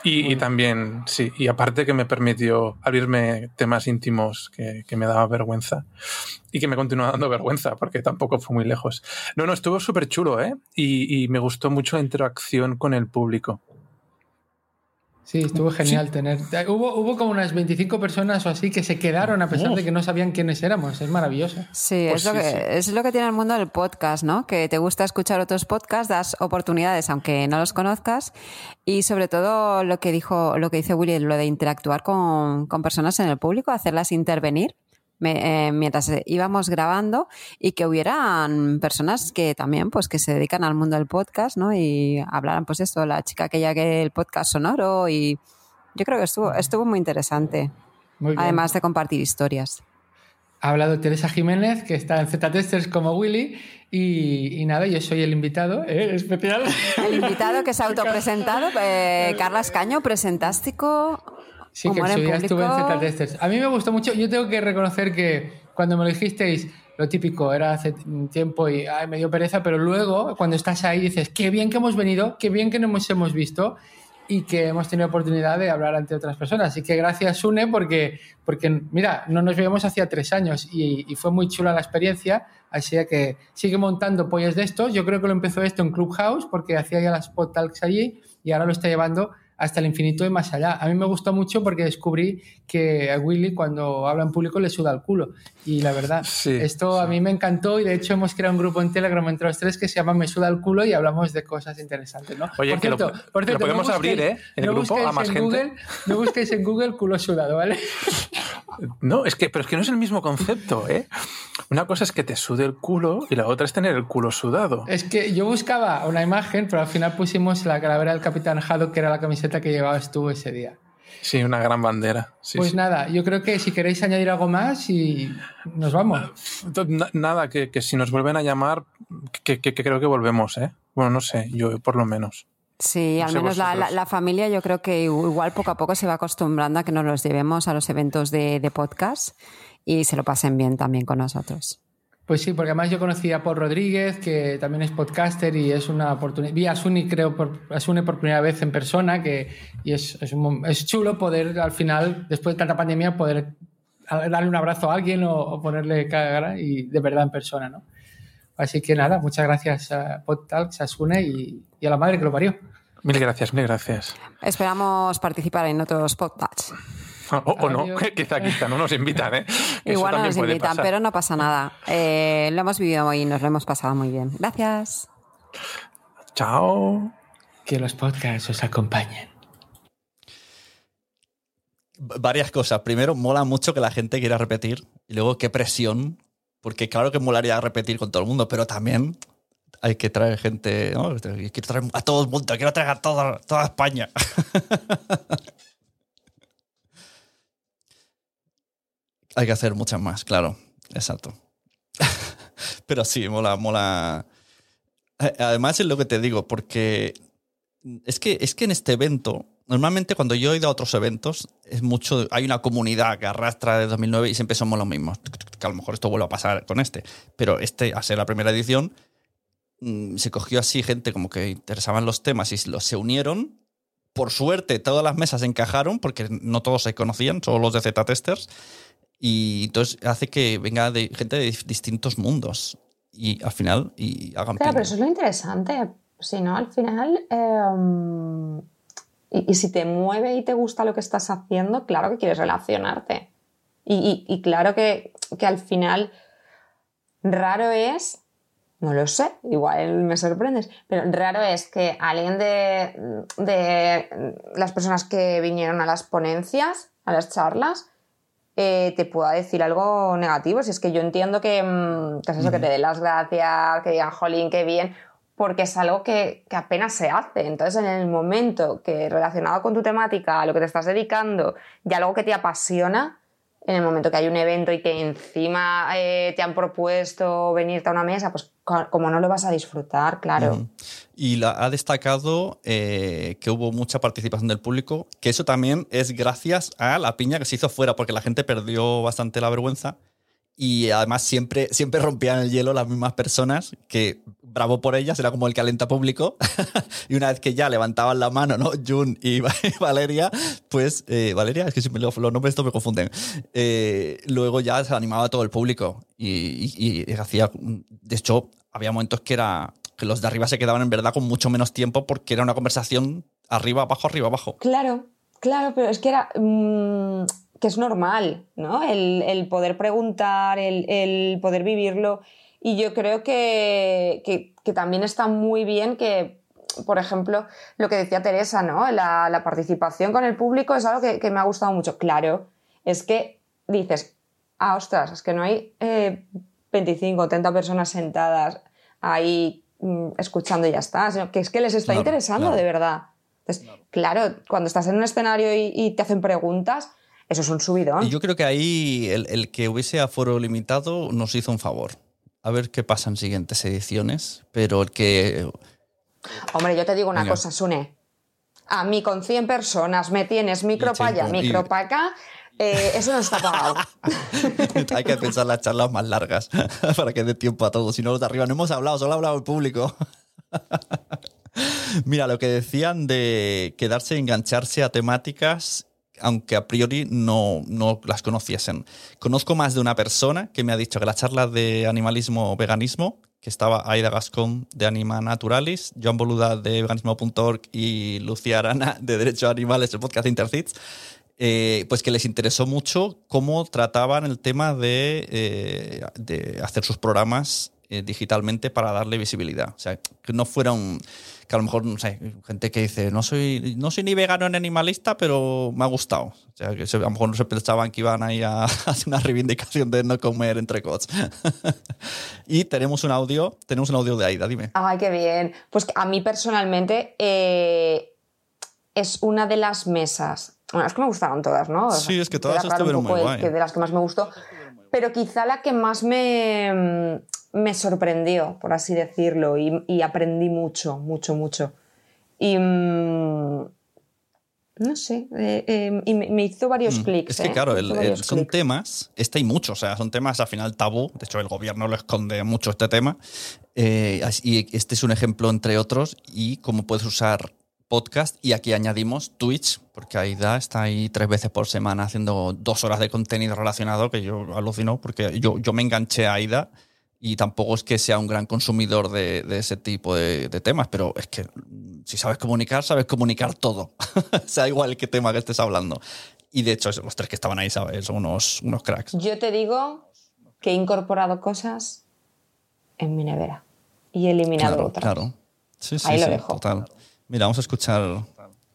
Y, y también, sí. Y aparte que me permitió abrirme temas íntimos que, que me daba vergüenza. Y que me continúa dando vergüenza, porque tampoco fue muy lejos. No, no, estuvo súper chulo, ¿eh? Y, y me gustó mucho la interacción con el público. Sí, estuvo genial tener. Hubo, hubo como unas 25 personas o así que se quedaron a pesar de que no sabían quiénes éramos. Es maravilloso. Sí, Pues es, lo sí, que, sí. es lo que tiene el mundo del podcast, ¿no? Que te gusta escuchar otros podcasts, das oportunidades aunque no los conozcas y sobre todo lo que dijo, lo que dice Willy, lo de interactuar con, con personas en el público, hacerlas intervenir me- eh, mientras íbamos grabando y que hubieran personas que también pues que se dedican al mundo del podcast, ¿no? Y hablaran pues esto, la chica aquella que el podcast sonoro y yo creo que estuvo, estuvo muy interesante, Muy además de compartir historias. Ha hablado Teresa Jiménez, que está en Z-Testers como Willy. Y, y nada, yo soy el invitado ¿eh? especial. El invitado que se ha autopresentado, eh, Carla Escaño, presentástico. Sí, que en su día estuve en. Z-Testers. A mí me gustó mucho. Yo tengo que reconocer que cuando me lo dijisteis, lo típico era hace tiempo y ay, me dio pereza, pero luego cuando estás ahí dices, qué bien que hemos venido, qué bien que nos hemos visto y que hemos tenido oportunidad de hablar ante otras personas. Así que gracias, Sune, porque, porque mira, no nos veíamos hacía tres años y, y fue muy chula la experiencia. Así que sigue montando pollos de estos. Yo creo que lo empezó esto en Clubhouse porque hacía ya las pod talks allí y ahora lo está llevando hasta el infinito y más allá. A mí me gustó mucho porque descubrí que a Willy cuando habla en público le suda el culo. Y la verdad, Sí, esto a mí me encantó y de hecho hemos creado un grupo en Telegram entre los tres que se llama Me suda el culo y hablamos de cosas interesantes, ¿no? Oye, que lo- lo podemos abrir, ¿eh? En el no grupo a busquéis más en gente. Google, no busquéis en Google culo sudado, ¿vale? No, es que, pero es que no es el mismo concepto, ¿eh? Una cosa es que te sude el culo y la otra es tener el culo sudado. Es que yo buscaba una imagen, pero al final pusimos la calavera del Capitán Haddock, que era la camiseta que llevabas tú ese día. Sí, una gran bandera. Sí, pues sí. nada, yo creo que si queréis añadir algo más y nos vamos. Na- Nada, que, que si nos vuelven a llamar, que, que- que creo que volvemos, ¿eh? Bueno, no sé, yo por lo menos. Sí, No al menos la, vosotros. la- la familia yo creo que igual poco a poco se va acostumbrando a que nos los llevemos a los eventos de, de podcast y se lo pasen bien también con nosotros. Pues sí, porque además yo conocí a Paul Rodríguez, que también es podcaster y es una oportunidad. Vi a Suni, creo, por, a Suni por primera vez en persona, que, y es, es, un es chulo poder al final, después de tanta pandemia, poder darle un abrazo a alguien o, o ponerle cara y de verdad en persona, ¿no? Así que nada, muchas gracias a PodTalks, a Sune y, y a la madre que lo parió. Mil gracias, mil gracias. Esperamos participar en otros podcasts. O, o no, quizá, quizá no nos invitan, ¿eh? Igual no nos invitan, pasar. pero no pasa nada. Eh, lo hemos vivido y nos lo hemos pasado muy bien. Gracias. Chao. Que los podcasts os acompañen. Varias cosas. Primero, mola mucho que la gente quiera repetir. Y luego, qué presión. Porque claro que molaría repetir con todo el mundo, pero también hay que traer gente. ¿no? Quiero traer a todo el mundo, quiero traer a toda, toda España. Hay que hacer muchas más, claro. Exacto. pero sí, mola, mola. Además, es lo que te digo, porque es que, es que en este evento, normalmente cuando yo he ido a otros eventos, es mucho, hay una comunidad que arrastra de 2009 y siempre somos los mismos. Que a lo mejor esto vuelve a pasar con este. Pero este, a ser la primera edición, mm, se cogió así gente como que interesaban los temas y los se unieron. Por suerte, todas las mesas encajaron, porque no todos se conocían, solo los de Z-Testers. Y entonces hace que venga de gente de distintos mundos y al final y hagan Claro, pero eso es lo interesante. Si no, al final. em, y, y si te mueve y te gusta lo que estás haciendo, claro que quieres relacionarte. Y, y- y claro que, que al final. Raro es. No lo sé, igual me sorprendes, pero raro es que alguien de, de las personas que vinieron a las ponencias, a las charlas, eh, te pueda decir algo negativo. Si es que yo entiendo que, mm, que es eso, que te den las gracias, que digan, jolín, qué bien, porque es algo que, que apenas se hace. Entonces, en el momento que relacionado con tu temática, a lo que te estás dedicando, y algo que te apasiona, en el momento que hay un evento y que encima eh, te han propuesto venirte a una mesa, pues co- como no lo vas a disfrutar, claro. Y la, ha destacado eh, que hubo mucha participación del público, que eso también es gracias a la piña que se hizo fuera, porque la gente perdió bastante la vergüenza. Y además siempre, siempre rompían el hielo las mismas personas, que bravo por ellas, era como el calenta público. y una vez que ya levantaban la mano, ¿no? Jun y Valeria, pues eh, Valeria, es que siempre los, los nombres estos me confunden. Eh, luego ya se animaba todo el público. Y, y- y hacía. De hecho, había momentos que era que los de arriba se quedaban en verdad con mucho menos tiempo porque era una conversación arriba, abajo, arriba, abajo. Claro, claro, pero es que era. mm, que es normal, ¿no? El, el poder preguntar, el, el poder vivirlo. Y yo creo que, que- que también está muy bien que, por ejemplo, lo que decía Teresa, ¿no? La, la participación con el público es algo que, que me ha gustado mucho. Claro, es que dices, ah, ostras, es que no hay eh, 25 o 30 personas sentadas ahí mm, escuchando y ya está, sino que es que les está Claro, interesando claro. de verdad. Entonces, claro, cuando estás en un escenario y, y te hacen preguntas, eso es un subidón. Y yo creo que ahí el, el que hubiese aforo limitado nos hizo un favor. A ver qué pasa en siguientes ediciones, pero el que... Hombre, yo te digo una Venga. cosa, Sune. A mí con 100 personas me tienes micro para allá, micro para acá, eh, eso no está pagado. Hay que pensar las charlas más largas para que dé tiempo a todos. Si no, los de arriba no hemos hablado, solo ha hablado el público. Mira, lo que decían de quedarse y engancharse a temáticas, aunque a priori no, no las conociesen. Conozco más de una persona que me ha dicho que la charla de animalismo veganismo, que estaba Aida Gascón de Anima Naturalis, Joan Boluda de veganismo.org y Lucía Arana de Derecho a Animales, el podcast Intercits, eh, pues que les interesó mucho cómo trataban el tema de, eh, de hacer sus programas eh, digitalmente para darle visibilidad. O sea, que no fuera un... Que a lo mejor, no sé, gente que dice, no soy, no soy ni vegano ni animalista, pero me ha gustado. O sea, que a lo mejor no se pensaban que iban ahí a hacer una reivindicación de no comer entrecots. y tenemos un audio, tenemos un audio de Aida, dime. Ay, qué bien. Pues a mí personalmente eh, es una de las mesas. Bueno, es que me gustaron todas, ¿no? O sea, Sí, es que todas estuvieron muy guay. de las que más me gustó. Pero quizá la que más me, me sorprendió, por así decirlo, y, y aprendí mucho, mucho, mucho. Y. mm, no sé, eh, eh, y me, me hizo varios Mm. clics. Es que ¿eh? claro, el- el- son clics. temas, este hay muchos, o sea, son temas al final tabú, de hecho el gobierno lo esconde mucho este tema, eh, y este es un ejemplo entre otros, y cómo puedes usar podcast, y aquí añadimos Twitch, porque Aida está ahí tres veces por semana haciendo dos horas de contenido relacionado, que yo alucino, porque yo, yo me enganché a Aida, y tampoco es que sea un gran consumidor de, de ese tipo de, de temas, pero es que mm, si sabes comunicar, sabes comunicar todo. sea igual qué tema que estés hablando. Y de hecho, los tres que estaban ahí, ¿sabes? Son unos, unos cracks. Yo te digo que he incorporado cosas en mi nevera y he eliminado Claro, otras. claro. Sí, sí, Ahí lo sí, dejo. total. Mira, vamos a escuchar.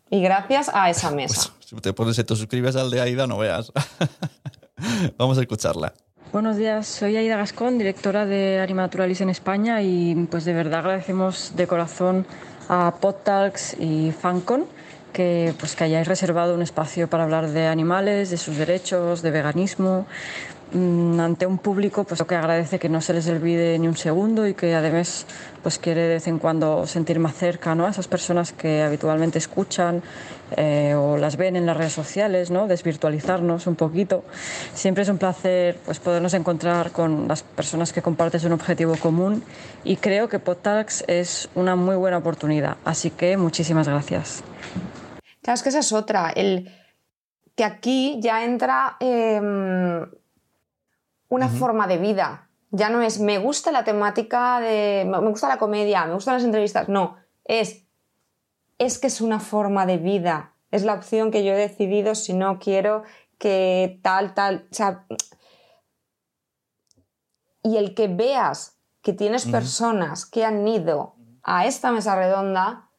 Y gracias a esa mesa. Si te pones, si te suscribes al de Aida, no veas. vamos a escucharla. Buenos días, soy Aida Gascón, directora de Animaturalis en España y pues de verdad agradecemos de corazón a PodTalks y Fancon que, pues, que hayáis reservado un espacio para hablar de animales, de sus derechos, de veganismo, mm, ante un público pues, que agradece que no se les olvide ni un segundo y que además pues, quiere de vez en cuando sentir más cerca ¿no? a esas personas que habitualmente escuchan eh, o las ven en las redes sociales, ¿no? desvirtualizarnos un poquito. Siempre es un placer pues, podernos encontrar con las personas que compartes un objetivo común y creo que PodTalks es una muy buena oportunidad. Así que muchísimas gracias. Claro, es que esa es otra. El, que aquí ya entra eh, una forma de vida. Ya no es me gusta la temática de. me gusta la comedia, me gustan las entrevistas. No, es. Es que es una forma de vida. Es la opción que yo he decidido si no quiero que tal, tal. O sea. Y el que veas que tienes personas que han ido a esta mesa redonda,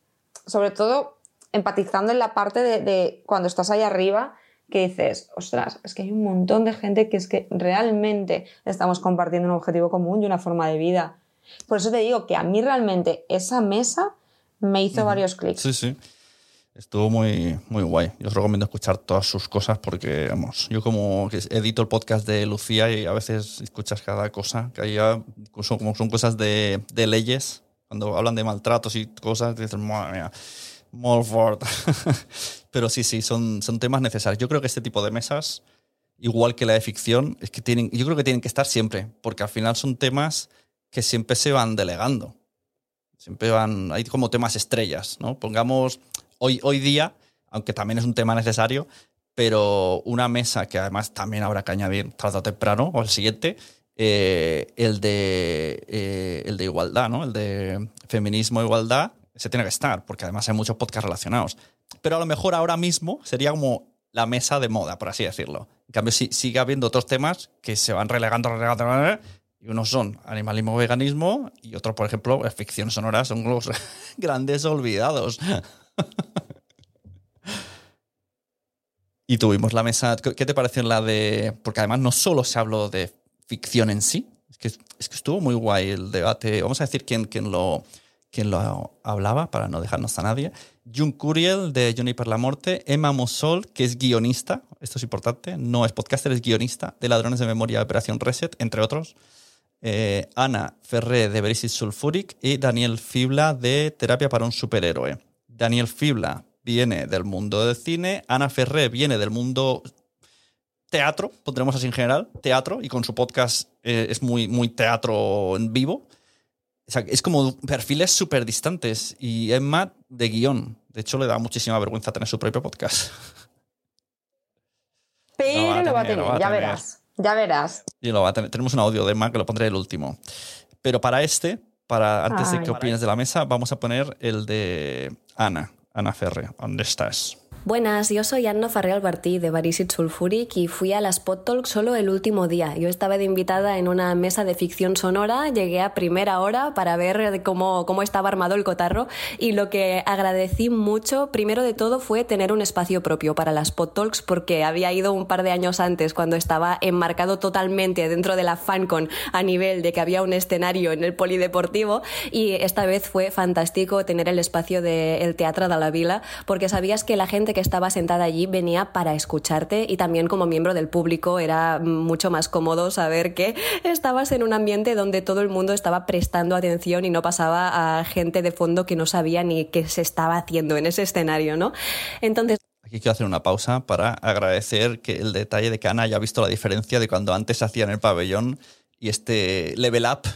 sobre todo empatizando en la parte de, de cuando estás ahí arriba, que dices, ostras, es que hay un montón de gente que es que realmente estamos compartiendo un objetivo común y una forma de vida. Por eso te digo que a mí realmente esa mesa me hizo varios clics. Sí, sí. Estuvo muy, muy guay. Yo os recomiendo escuchar todas sus cosas porque, vamos, yo como que edito el podcast de Lucía y a veces escuchas cada cosa, que hay incluso como son cosas de, de leyes, cuando hablan de maltratos y cosas, dices, madre mía, more Pero sí, sí, son, son temas necesarios. Yo creo que este tipo de mesas, igual que la de ficción, es que tienen, yo creo que tienen que estar siempre, porque al final son temas que siempre se van delegando. Siempre van, hay como temas estrellas, ¿no? Pongamos hoy, hoy día, aunque también es un tema necesario, pero una mesa que además también habrá que añadir tarde o temprano, o el siguiente, eh, el, de, eh, el de igualdad, ¿no? El de feminismo e igualdad, se tiene que estar, porque además hay muchos podcasts relacionados pero a lo mejor ahora mismo sería como la mesa de moda, por así decirlo. En cambio, sí, sigue habiendo otros temas que se van relegando, relegando, relegando y unos son animalismo, veganismo, y otros, por ejemplo, ficción sonora, son los grandes olvidados. y tuvimos la mesa. ¿Qué te pareció la de.? Porque además no solo se habló de ficción en sí, es que, es que estuvo muy guay el debate. Vamos a decir quién, quién, lo, quién lo hablaba para no dejarnos a nadie. Jun Curiel de Johnny per la Morte, Emma Mossol, que es guionista, esto es importante, no es podcaster, es guionista de Ladrones de Memoria Operación Reset, entre otros. Eh, Ana Ferré de Verisis Sulfuric y Daniel Fibla de Terapia para un Superhéroe. Daniel Fibla viene del mundo del cine, Ana Ferré viene del mundo teatro, pondremos así en general, teatro, y con su podcast eh, es muy, muy teatro en vivo es como perfiles súper distantes. Y Emma de guion. De hecho, le da muchísima vergüenza tener su propio podcast. Pero lo va a tener, ya verás. Ya verás. Y lo va a tener. Tenemos un audio de Emma que lo pondré el último. Pero para este, para antes de que opines de la mesa, vamos a poner el de Ana, Ana Ferre. ¿Dónde estás? Buenas, yo soy Anna Farreal Bartí de Barisit Sulfuric y fui a la Spot Talk solo el último día. Yo estaba de invitada en una mesa de ficción sonora, llegué a primera hora para ver cómo, cómo estaba armado el cotarro y lo que agradecí mucho, primero de todo, fue tener un espacio propio para las Spot Talks porque había ido un par de años antes cuando estaba enmarcado totalmente dentro de la FanCon a nivel de que había un escenario en el polideportivo y esta vez fue fantástico tener el espacio del Teatro de la Vila porque sabías que la gente que estaba sentada allí venía para escucharte y también como miembro del público era mucho más cómodo saber que estabas en un ambiente donde todo el mundo estaba prestando atención y no pasaba a gente de fondo que no sabía ni qué se estaba haciendo en ese escenario, ¿no? Entonces... Aquí quiero hacer una pausa para agradecer que el detalle de que Ana haya visto la diferencia de cuando antes se hacía en el pabellón y este level up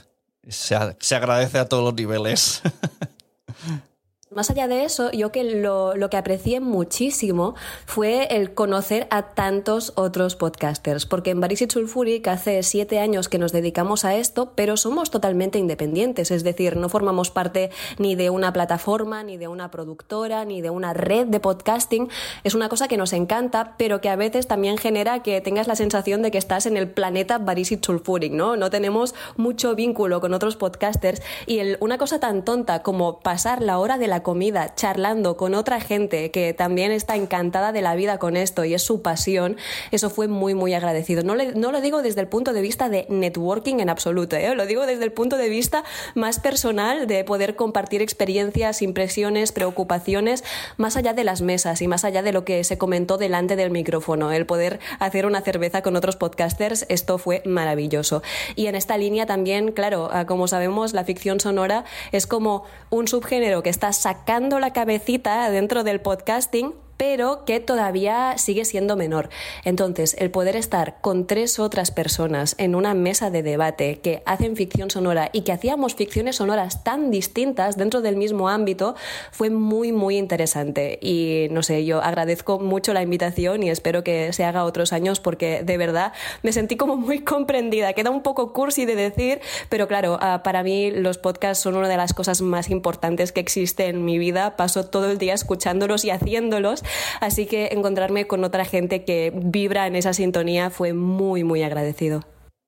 se, se agradece a todos los niveles. Más allá de eso, yo que lo, lo, que aprecié muchísimo fue el conocer a tantos otros podcasters, porque en Barisit Sulfuric hace siete años que nos dedicamos a esto, pero somos totalmente independientes, es decir, no formamos parte ni de una plataforma, ni de una productora, ni de una red de podcasting. Es una cosa que nos encanta, pero que a veces también genera que tengas la sensación de que estás en el planeta Barisit Sulfuric, ¿no? No tenemos mucho vínculo con otros podcasters y el, una cosa tan tonta como pasar la hora de la comida, charlando con otra gente que también está encantada de la vida con esto y es su pasión, eso fue muy, muy agradecido. No, no lo digo desde el punto de vista de networking en absoluto, ¿eh? lo digo desde el punto de vista más personal de poder compartir experiencias, impresiones, preocupaciones, más allá de las mesas y más allá de lo que se comentó delante del micrófono. El poder hacer una cerveza con otros podcasters, esto fue maravilloso. Y en esta línea también, claro, ah, como sabemos, la ficción sonora es como un subgénero que está sacando la cabecita dentro del podcasting pero que todavía sigue siendo menor. Entonces, el poder estar con tres otras personas en una mesa de debate que hacen ficción sonora y que hacíamos ficciones sonoras tan distintas dentro del mismo ámbito fue muy, muy interesante. Y no sé, yo agradezco mucho la invitación y espero que se haga otros años porque de verdad me sentí como muy comprendida. Queda un poco cursi de decir, pero claro, ah, para mí los podcasts son una de las cosas más importantes que existe en mi vida. Paso todo el día escuchándolos y haciéndolos, así que encontrarme con otra gente que vibra en esa sintonía fue muy, muy agradecido.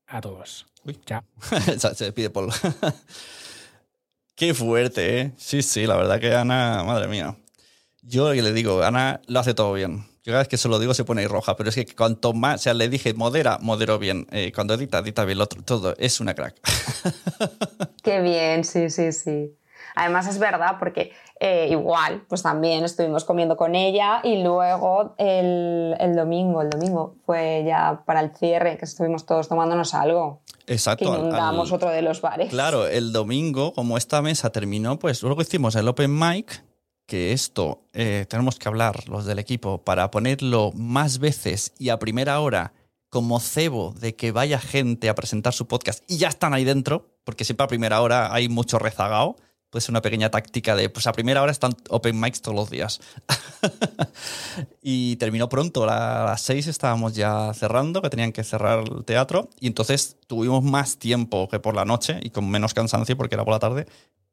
A todos. Uy, chao. Se pide Paul. Qué fuerte, ¿eh? Sí, sí, la verdad que Ana, madre mía. Yo le digo, Ana lo hace todo bien. Yo cada vez que se lo digo se pone ahí roja, pero es que cuanto más, o sea, le dije, modera, modero bien. Eh, cuando edita, edita bien, lo otro, todo. Es una crack. Qué bien, sí, sí, sí. Además es verdad porque eh, igual, pues también estuvimos comiendo con ella y luego el, el, domingo, el domingo fue ya para el cierre que estuvimos todos tomándonos algo. Exacto. Que inundamos otro de los bares. Claro, el domingo, como esta mesa terminó, pues luego hicimos el open mic, que esto eh, tenemos que hablar los del equipo para ponerlo más veces y a primera hora como cebo de que vaya gente a presentar su podcast y ya están ahí dentro, porque siempre a primera hora hay mucho rezagado pues una pequeña táctica de, pues a primera hora están open mics todos los días. y terminó pronto, a las seis estábamos ya cerrando, que tenían que cerrar el teatro, y entonces tuvimos más tiempo que por la noche y con menos cansancio porque era por la tarde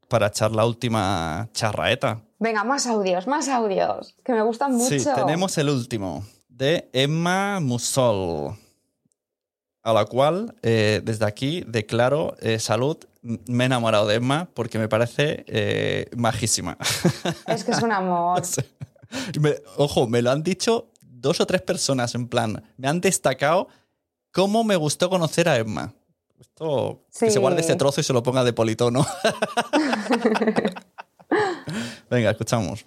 para echar la última charraeta. Venga, más audios, más audios, que me gustan mucho. Sí, tenemos el último, de Emma Musol, a la cual eh, desde aquí declaro eh, salud me he enamorado de Emma porque me parece eh, majísima. Es que es un amor. ojo, me lo han dicho dos o tres personas en plan, me han destacado cómo me gustó conocer a Emma. Esto, que se guarde este trozo y se lo ponga de politono. Venga, escuchamos.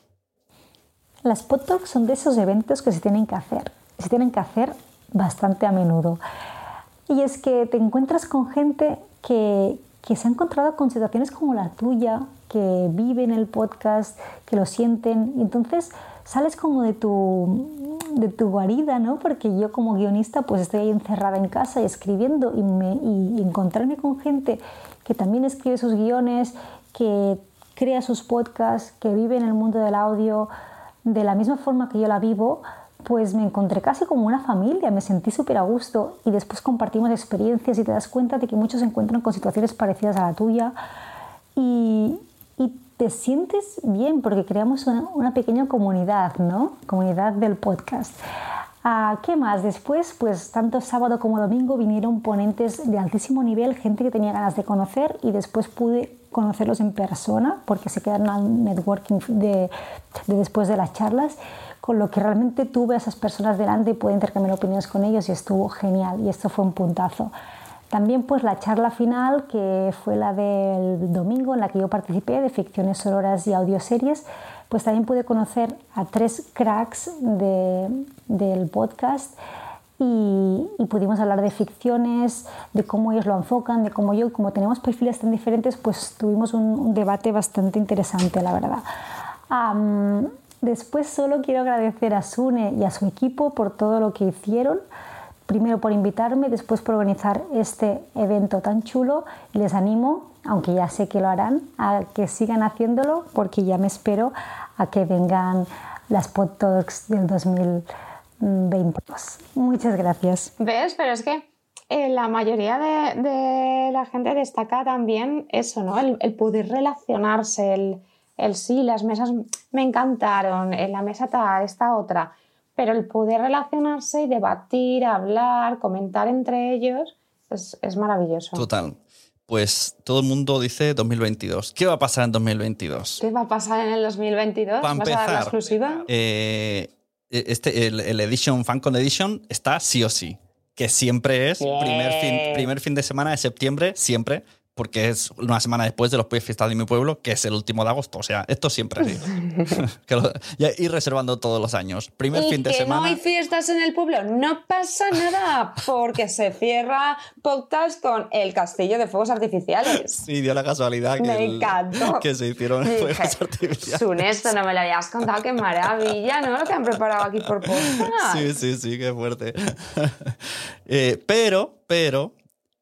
Las podtalks son de esos eventos que se tienen que hacer. Se tienen que hacer bastante a menudo. Y es que te encuentras con gente que, que se ha encontrado con situaciones como la tuya, que viven el podcast, que lo sienten, entonces sales como de tu, de tu guarida, ¿no? Porque yo como guionista pues estoy ahí encerrada en casa y escribiendo y, me, y encontrarme con gente que también escribe sus guiones, que crea sus podcasts, que vive en el mundo del audio de la misma forma que yo la vivo, pues me encontré casi como una familia, me sentí súper a gusto y después compartimos experiencias y te das cuenta de que muchos se encuentran con situaciones parecidas a la tuya y, te sientes bien porque creamos una, pequeña comunidad, ¿no? Comunidad del podcast. Ah, ¿Qué más? Después, pues tanto sábado como domingo vinieron ponentes de altísimo nivel, gente que tenía ganas de conocer y después pude conocerlos en persona porque se quedaron al networking de después de las charlas con lo que realmente tuve a esas personas delante y pude intercambiar opiniones con ellos y estuvo genial y esto fue un puntazo. También pues la charla final, que fue la del domingo en la que yo participé de ficciones sonoras y audioseries, pues también pude conocer a tres cracks de, del podcast y, y, pudimos hablar de ficciones, de cómo ellos lo enfocan, de cómo yo, como tenemos perfiles tan diferentes, pues tuvimos un, un debate bastante interesante, la verdad. Um, Después solo quiero agradecer a Sune y a su equipo por todo lo que hicieron. Primero por invitarme, después por organizar este evento tan chulo. Les animo, aunque ya sé que lo harán, a que sigan haciéndolo porque ya me espero a que vengan las Pod Talks del 2022. Muchas gracias. ¿Ves? Pero es que eh, la mayoría de, la gente destaca también eso, ¿no? El poder relacionarse, el el sí, las mesas me encantaron, en la mesa tal, esta otra, pero el poder relacionarse y debatir, hablar, comentar entre ellos es, es maravilloso. Total. Pues todo el mundo dice 2022. ¿Qué va a pasar en 2022? ¿Qué va a pasar en el 2022? Para ¿Vas empezar, a dar la exclusiva? Eh, este, el, el Edition, FanCon Edition, está sí o sí. Que siempre es primer fin, primer fin de semana de septiembre, siempre porque es una semana después de los fiestas de mi pueblo, que es el último de agosto. O sea, esto siempre ya ir reservando todos los años. Primer y fin de que semana. no hay fiestas en el pueblo, no pasa nada, porque se cierra podcast con el castillo de fuegos artificiales. Sí, dio la casualidad que, Me el- encantó. que se hicieron Dije, fuegos artificiales. Sun, esto no me lo habías contado, qué maravilla, ¿no? Lo que han preparado aquí por podcast. Sí, sí, sí, qué fuerte. Eh, pero, pero,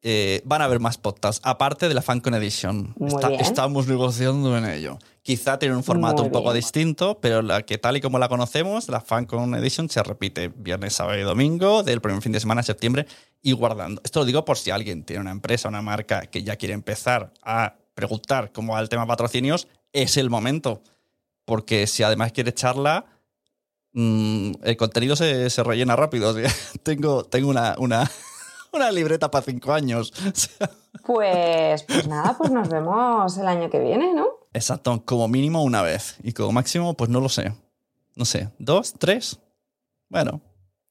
eh, van a haber más podcasts, aparte de la FanCon Edition. Está- estamos negociando en ello. Quizá tiene un formato Muy un poco bien. distinto, pero la que tal y como la conocemos, la FanCon Edition se repite viernes, sábado y domingo, del primer fin de semana de septiembre, y guardando. Esto lo digo por si alguien tiene una empresa, una marca que ya quiere empezar a preguntar cómo va el tema patrocinios, es el momento. Porque si además quiere echarla, mm, el contenido se, se rellena rápido. o sea, tengo tengo una, una, una libreta para cinco años. Pues, pues nada, pues nos vemos el año que viene, ¿no? Exacto, como mínimo una vez. Y como máximo, pues no lo sé. No sé, ¿dos? ¿Tres? Bueno,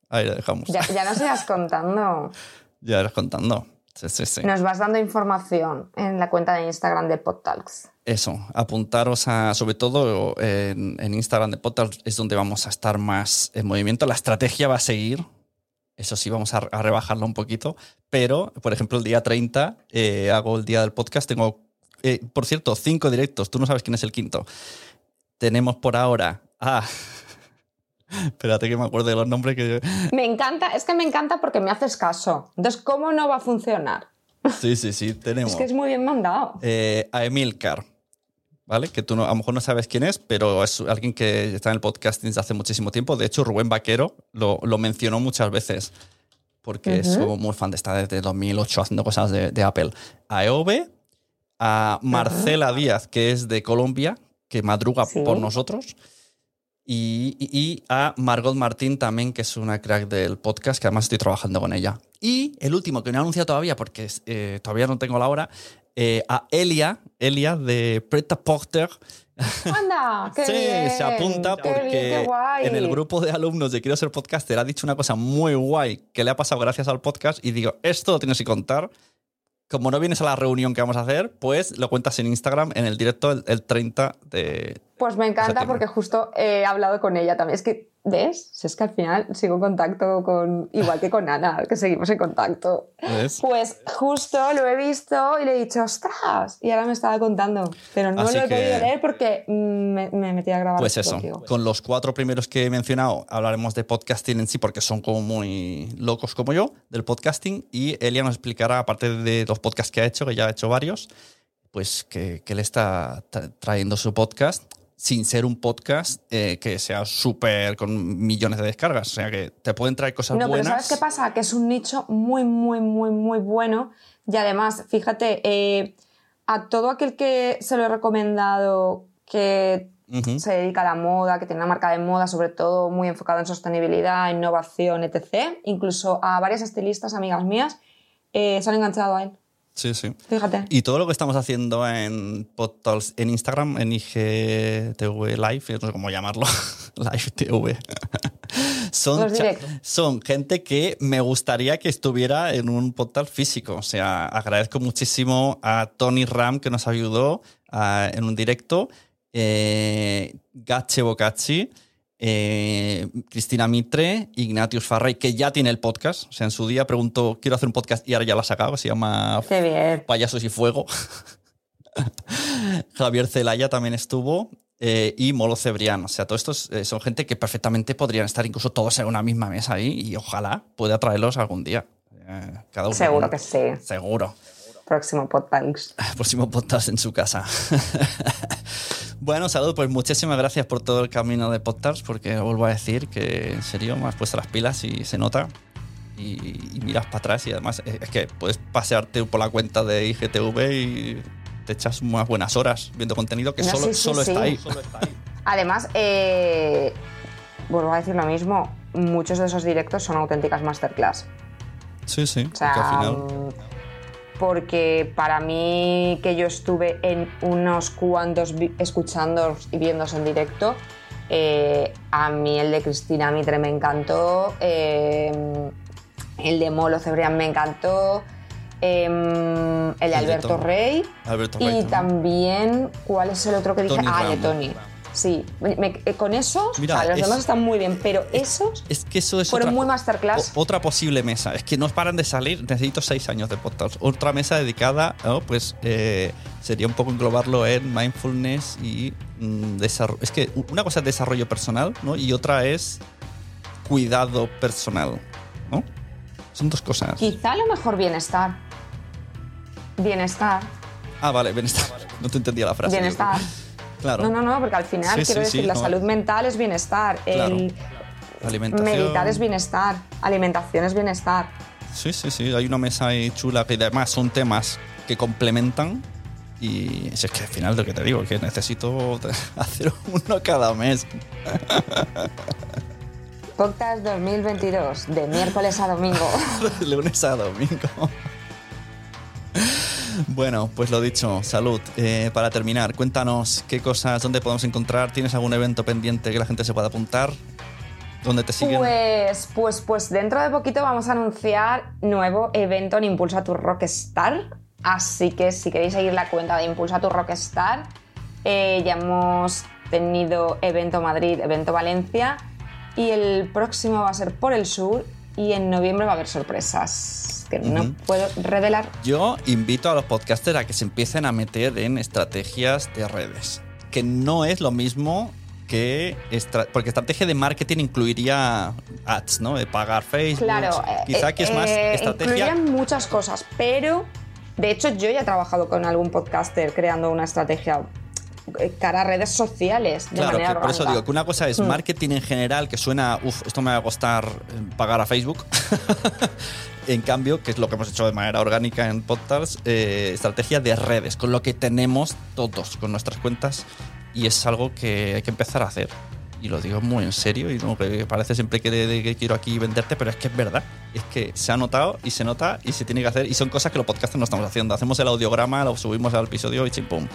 ahí lo dejamos. Ya, ya nos irás contando. Ya irás contando. Sí, sí, sí. Nos vas dando información en la cuenta de Instagram de PodTalks. Eso, apuntaros a, sobre todo en, en Instagram de Podcast es donde vamos a estar más en movimiento. La estrategia va a seguir. Eso sí, vamos a, a rebajarlo un poquito. Pero, por ejemplo, el día 30 eh, hago el día del podcast. Tengo, eh, por cierto, cinco directos. Tú no sabes quién es el quinto. Tenemos por ahora a... Espérate que me acuerdo de los nombres que... Me encanta, es que me encanta porque me haces caso. Entonces, ¿cómo no va a funcionar? Sí, sí, sí, tenemos. Es que es muy bien mandado. eh, a Emilcar, ¿vale? Que tú no- a lo mejor no sabes quién es, pero es alguien que está en el podcasting desde hace muchísimo tiempo. De hecho, Rubén Vaquero lo, lo mencionó muchas veces porque como muy fan de estar desde 2008 haciendo cosas de, de Apple. A Eove, a Marcela Díaz, que es de Colombia, que madruga Sí. por nosotros. Y, y- y a Margot Martín también, que es una crack del podcast, que además estoy trabajando con ella. Y el último, que no he anunciado todavía porque eh, todavía no tengo la hora, eh, a Elia, Elia de Preta Porter. ¡Anda! ¡Qué sí, bien! se apunta ¡Qué bien, porque qué en el grupo de alumnos de Quiero ser podcaster ha dicho una cosa muy guay que le ha pasado gracias al podcast y digo, esto lo tienes que contar. Como no vienes a la reunión que vamos a hacer, pues lo cuentas en Instagram en el directo el, el 30 de... Pues me encanta septiembre. porque justo he hablado con ella también. Es que, ¿ves? Si es que al final sigo en contacto con. Igual que con Ana, que seguimos en contacto. ¿Ves? Pues justo lo he visto y le he dicho, ¡ostras! Y ahora me estaba contando. Pero no Así lo he que- podido leer porque me, me metí a grabar. Pues eso, contigo. con los cuatro primeros que he mencionado hablaremos de podcasting en sí porque son como muy locos como yo del podcasting y Elia nos explicará, aparte de los podcasts que ha hecho, que ya ha hecho varios, pues que, que él está tra- trayendo su podcast sin ser un podcast eh, que sea súper con millones de descargas. O sea que te pueden traer cosas No, pero buenas. ¿sabes qué pasa? Que es un nicho muy, muy, muy, muy bueno. Y además, fíjate, eh, a todo aquel que se lo he recomendado que se dedica a la moda, que tiene una marca de moda, sobre todo muy enfocada en sostenibilidad, innovación, etc. Incluso a varias estilistas, amigas mías, eh, se han enganchado a él. Sí, sí. Fíjate. Y todo lo que estamos haciendo en PodTalks, en Instagram, en IGTV Live, no sé cómo llamarlo, Live TV, son, directos. son gente que me gustaría que estuviera en un podcast físico. O sea, agradezco muchísimo a Tony Ram que nos ayudó ah, en un directo, eh, Gache Bocacci, eh, Cristina Mitre, Ignatius Farray, que ya tiene el podcast. O sea, en su día preguntó, quiero hacer un podcast y ahora ya lo ha sacado, se llama. Payasos y Fuego. Javier Celaya también estuvo. eh, y Molo Cebrián. O sea, todos estos eh, son gente que perfectamente podrían estar incluso todos en una misma mesa ahí y ojalá pueda traerlos algún día. Cada uno Seguro que sí. Seguro. Próximo podcast. Próximo podcast en su casa. bueno, salud, pues muchísimas gracias por todo el camino de podcast, porque vuelvo a decir que en serio me has puesto las pilas y se nota. Y, y miras para atrás y además es que puedes pasearte por la cuenta de IGTV y te echas unas buenas horas viendo contenido que No, solo, sí, sí, solo sí. está ahí. Además, eh, vuelvo a decir lo mismo, muchos de esos directos son auténticas masterclass. Sí, sí, O sea, al final... porque para mí que yo estuve en unos cuantos escuchándolos y viéndose en directo, eh, a mí el de Cristina Mitre me encantó, eh, el de Molo Cebrián me encantó, em, el de Alberto, Rey. Alberto y Rey también. ¿cuál es el otro que dije? Tony ah, de. Tony. Sí, me- eh, con esos, Mira, o sea, los es- demás están muy bien, pero esos Es que eso es fueron otra, muy masterclass. o- otra posible mesa. Es que no paran de salir. Necesito seis años de podcast. Otra mesa dedicada, pues eh, sería un poco englobarlo en mindfulness y desarrollo. Es que una cosa es desarrollo personal, ¿no? Y otra es cuidado personal, ¿no? Son dos cosas. Quizá a lo mejor bienestar. Bienestar. Ah, vale, bienestar. No te entendía la frase. Bienestar. Claro. No, no, no, porque al final Sí, quiero sí, decir, sí, la no. salud mental es bienestar. Claro. El Alimentación. meditar es bienestar. Alimentación es bienestar. Sí, sí, sí. Hay una mesa ahí chula que además son temas que complementan. Y si es que al final lo que te digo, que necesito hacer uno cada mes. Podcast 2022, de miércoles a domingo. De lunes a domingo. Bueno, pues lo dicho, salud. Eh, para terminar, cuéntanos qué cosas, dónde podemos encontrar. ¿Tienes algún evento pendiente que la gente se pueda apuntar? ¿Dónde te siguen? Pues, pues, pues dentro de poquito vamos a anunciar nuevo evento en Impulsa tu Rockstar. Así que si queréis seguir la cuenta de Impulsa tu Rockstar, eh, ya hemos tenido evento Madrid, evento Valencia y el próximo va a ser por el sur y en noviembre va a haber sorpresas que no puedo revelar. Yo invito a los podcasters a que se empiecen a meter en estrategias de redes, que no es lo mismo que estra- porque estrategia de marketing incluiría ads, ¿no? De pagar Facebook. Claro, eh, Quizá que es más eh, estrategia. incluirían muchas cosas, pero de hecho yo ya he trabajado con algún podcaster creando una estrategia eh, cara a redes sociales de Claro, manera que por eso digo que una cosa es Mm. marketing en general, que suena, uff, esto me va a costar eh, pagar a Facebook. en cambio, que es lo que hemos hecho de manera orgánica en podcast, eh, estrategia de redes, con lo que tenemos todos, con nuestras cuentas, y es algo que hay que empezar a hacer. Y lo digo muy en serio, y no que parece siempre que, de- que quiero aquí venderte, pero es que es verdad. Es que se ha notado y se nota y se tiene que hacer, y son cosas que los podcasters no estamos haciendo. Hacemos el audiograma, lo subimos al episodio y chimpum.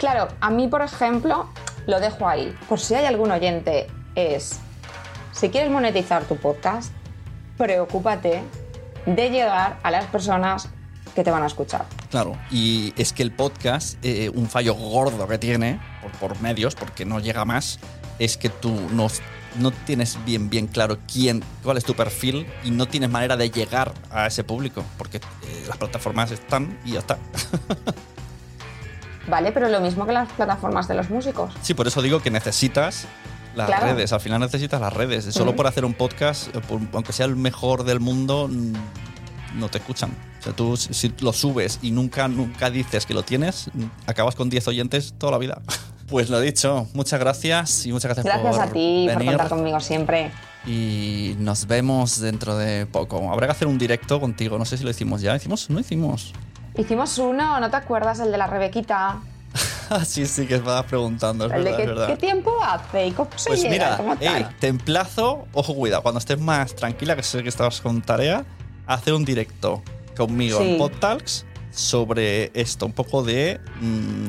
Claro, a mí, por ejemplo, lo dejo ahí. Por si hay algún oyente, es, si quieres monetizar tu podcast, preocúpate de llegar a las personas que te van a escuchar. Claro, y es que el podcast, eh, un fallo gordo que tiene por, por medios, porque no llega más, es que tú no, no tienes bien, bien claro quién, cuál es tu perfil y no tienes manera de llegar a ese público, porque eh, las plataformas están y ya está. ¿Vale? Pero lo mismo que las plataformas de los músicos. Sí, por eso digo que necesitas las Claro. redes, al final necesitas las redes. Solo Ujú. por hacer un podcast, eh, por- aunque sea el mejor del mundo, no te escuchan. O sea, tú si lo subes y nunca, nunca dices que lo tienes, acabas con 10 oyentes toda la vida. Pues lo dicho, muchas gracias y muchas gracias, Gracias por a ti por venir. contar conmigo siempre. Y nos vemos dentro de poco. Habrá que hacer un directo contigo. No sé si lo hicimos ya. ¿Hicimos? No hicimos. Hicimos uno, ¿no te acuerdas? El de la Rebequita. Ah, sí, sí, que estabas preguntando. Es el verdad, verdad. qué tiempo hace y cómo se Pues llega, mira, cómo ey, tal. te emplazo, ojo, cuidado, cuando estés más tranquila, que sé que estabas con tarea, a hacer un directo conmigo Sí. en PodTalks sobre esto, un poco de mm,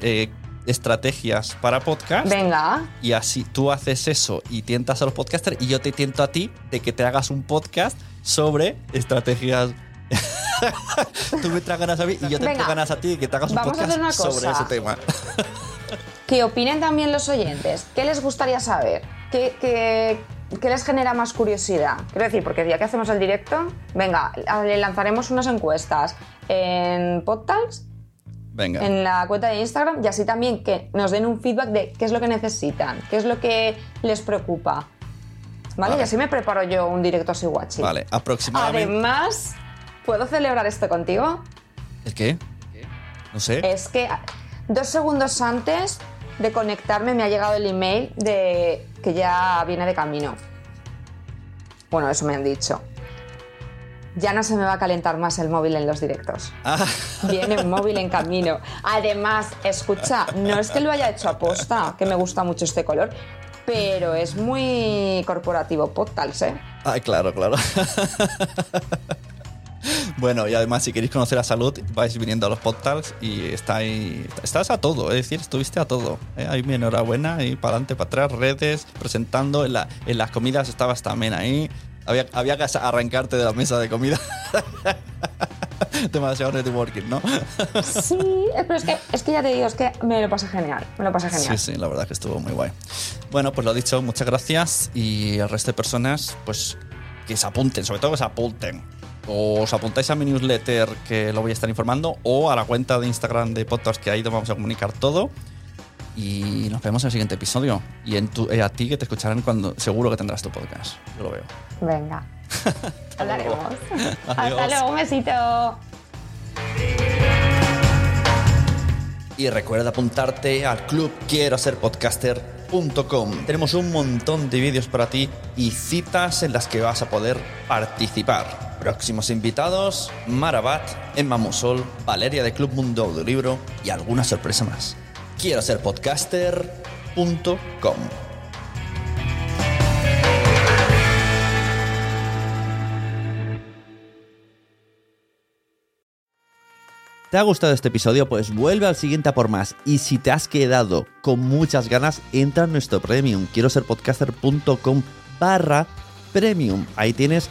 eh, estrategias para podcast. Venga. Y así tú haces eso y tientas a los podcasters y yo te tiento a ti de que te hagas un podcast sobre estrategias. tú me traes ganas a mí y yo te traigo ganas a ti que te hagas un vamos a podcast hacer una sobre ese tema. Que opinen también los oyentes. ¿Qué les gustaría saber? ¿Qué, qué- qué les genera más curiosidad? Quiero decir, porque el día que hacemos el directo, venga, le lanzaremos unas encuestas en Podtalks, Venga. en la cuenta de Instagram, y así también que nos den un feedback de qué es lo que necesitan, qué es lo que les preocupa. ¿Vale? Vale. Y así me preparo yo un directo así guachi. Vale, aproximadamente. Además, ¿puedo celebrar esto contigo? ¿El qué? No sé. Es que dos segundos antes de conectarme me ha llegado el email de que ya viene de camino. Bueno, eso me han dicho. Ya no se me va a calentar más el móvil en los directos. Ah, Viene un móvil en camino. Además, escucha, no es que lo haya hecho a posta, que me gusta mucho este color, pero es muy corporativo Podtals, ¿eh? Ay, claro, claro. Bueno, y además, si queréis conocer a Salud, vais viniendo a los podcasts y estáis, estás a todo, es decir, estuviste a todo. ¿eh? Ahí mi enhorabuena, y para adelante, para atrás, redes, presentando. En, la- en las comidas estabas también ahí. Había, había que arrancarte de la mesa de comida. Demasiado networking, ¿no? Sí, eh, pero es que, es que ya te digo, es que me lo pasé genial. Me lo pasé genial. Sí, sí, la verdad que estuvo muy guay. Bueno, pues lo dicho, muchas gracias. Y al resto de personas, pues que se apunten, sobre todo que se apunten. O os apuntáis a mi newsletter que lo voy a estar informando, o a la cuenta de Instagram de podcast que ahí vamos a comunicar todo. Y nos vemos en el siguiente episodio. Y en tu, eh, a ti que te escucharán cuando seguro que tendrás tu podcast. Yo lo veo. Venga. Hablaremos. Hasta luego, un besito. Y recuerda apuntarte al club quiero ser podcaster.com. Tenemos un montón de vídeos para ti y citas en las que vas a poder participar. Próximos invitados, Marabat, Emma Musol, Valeria de Club Mundo Audiolibro y alguna sorpresa más. Quiero ser podcaster.com. ¿Te ha gustado este episodio? Pues vuelve al siguiente a por más. Y si te has quedado con muchas ganas, entra en nuestro premium. Quiero ser podcaster.com barra premium. Ahí tienes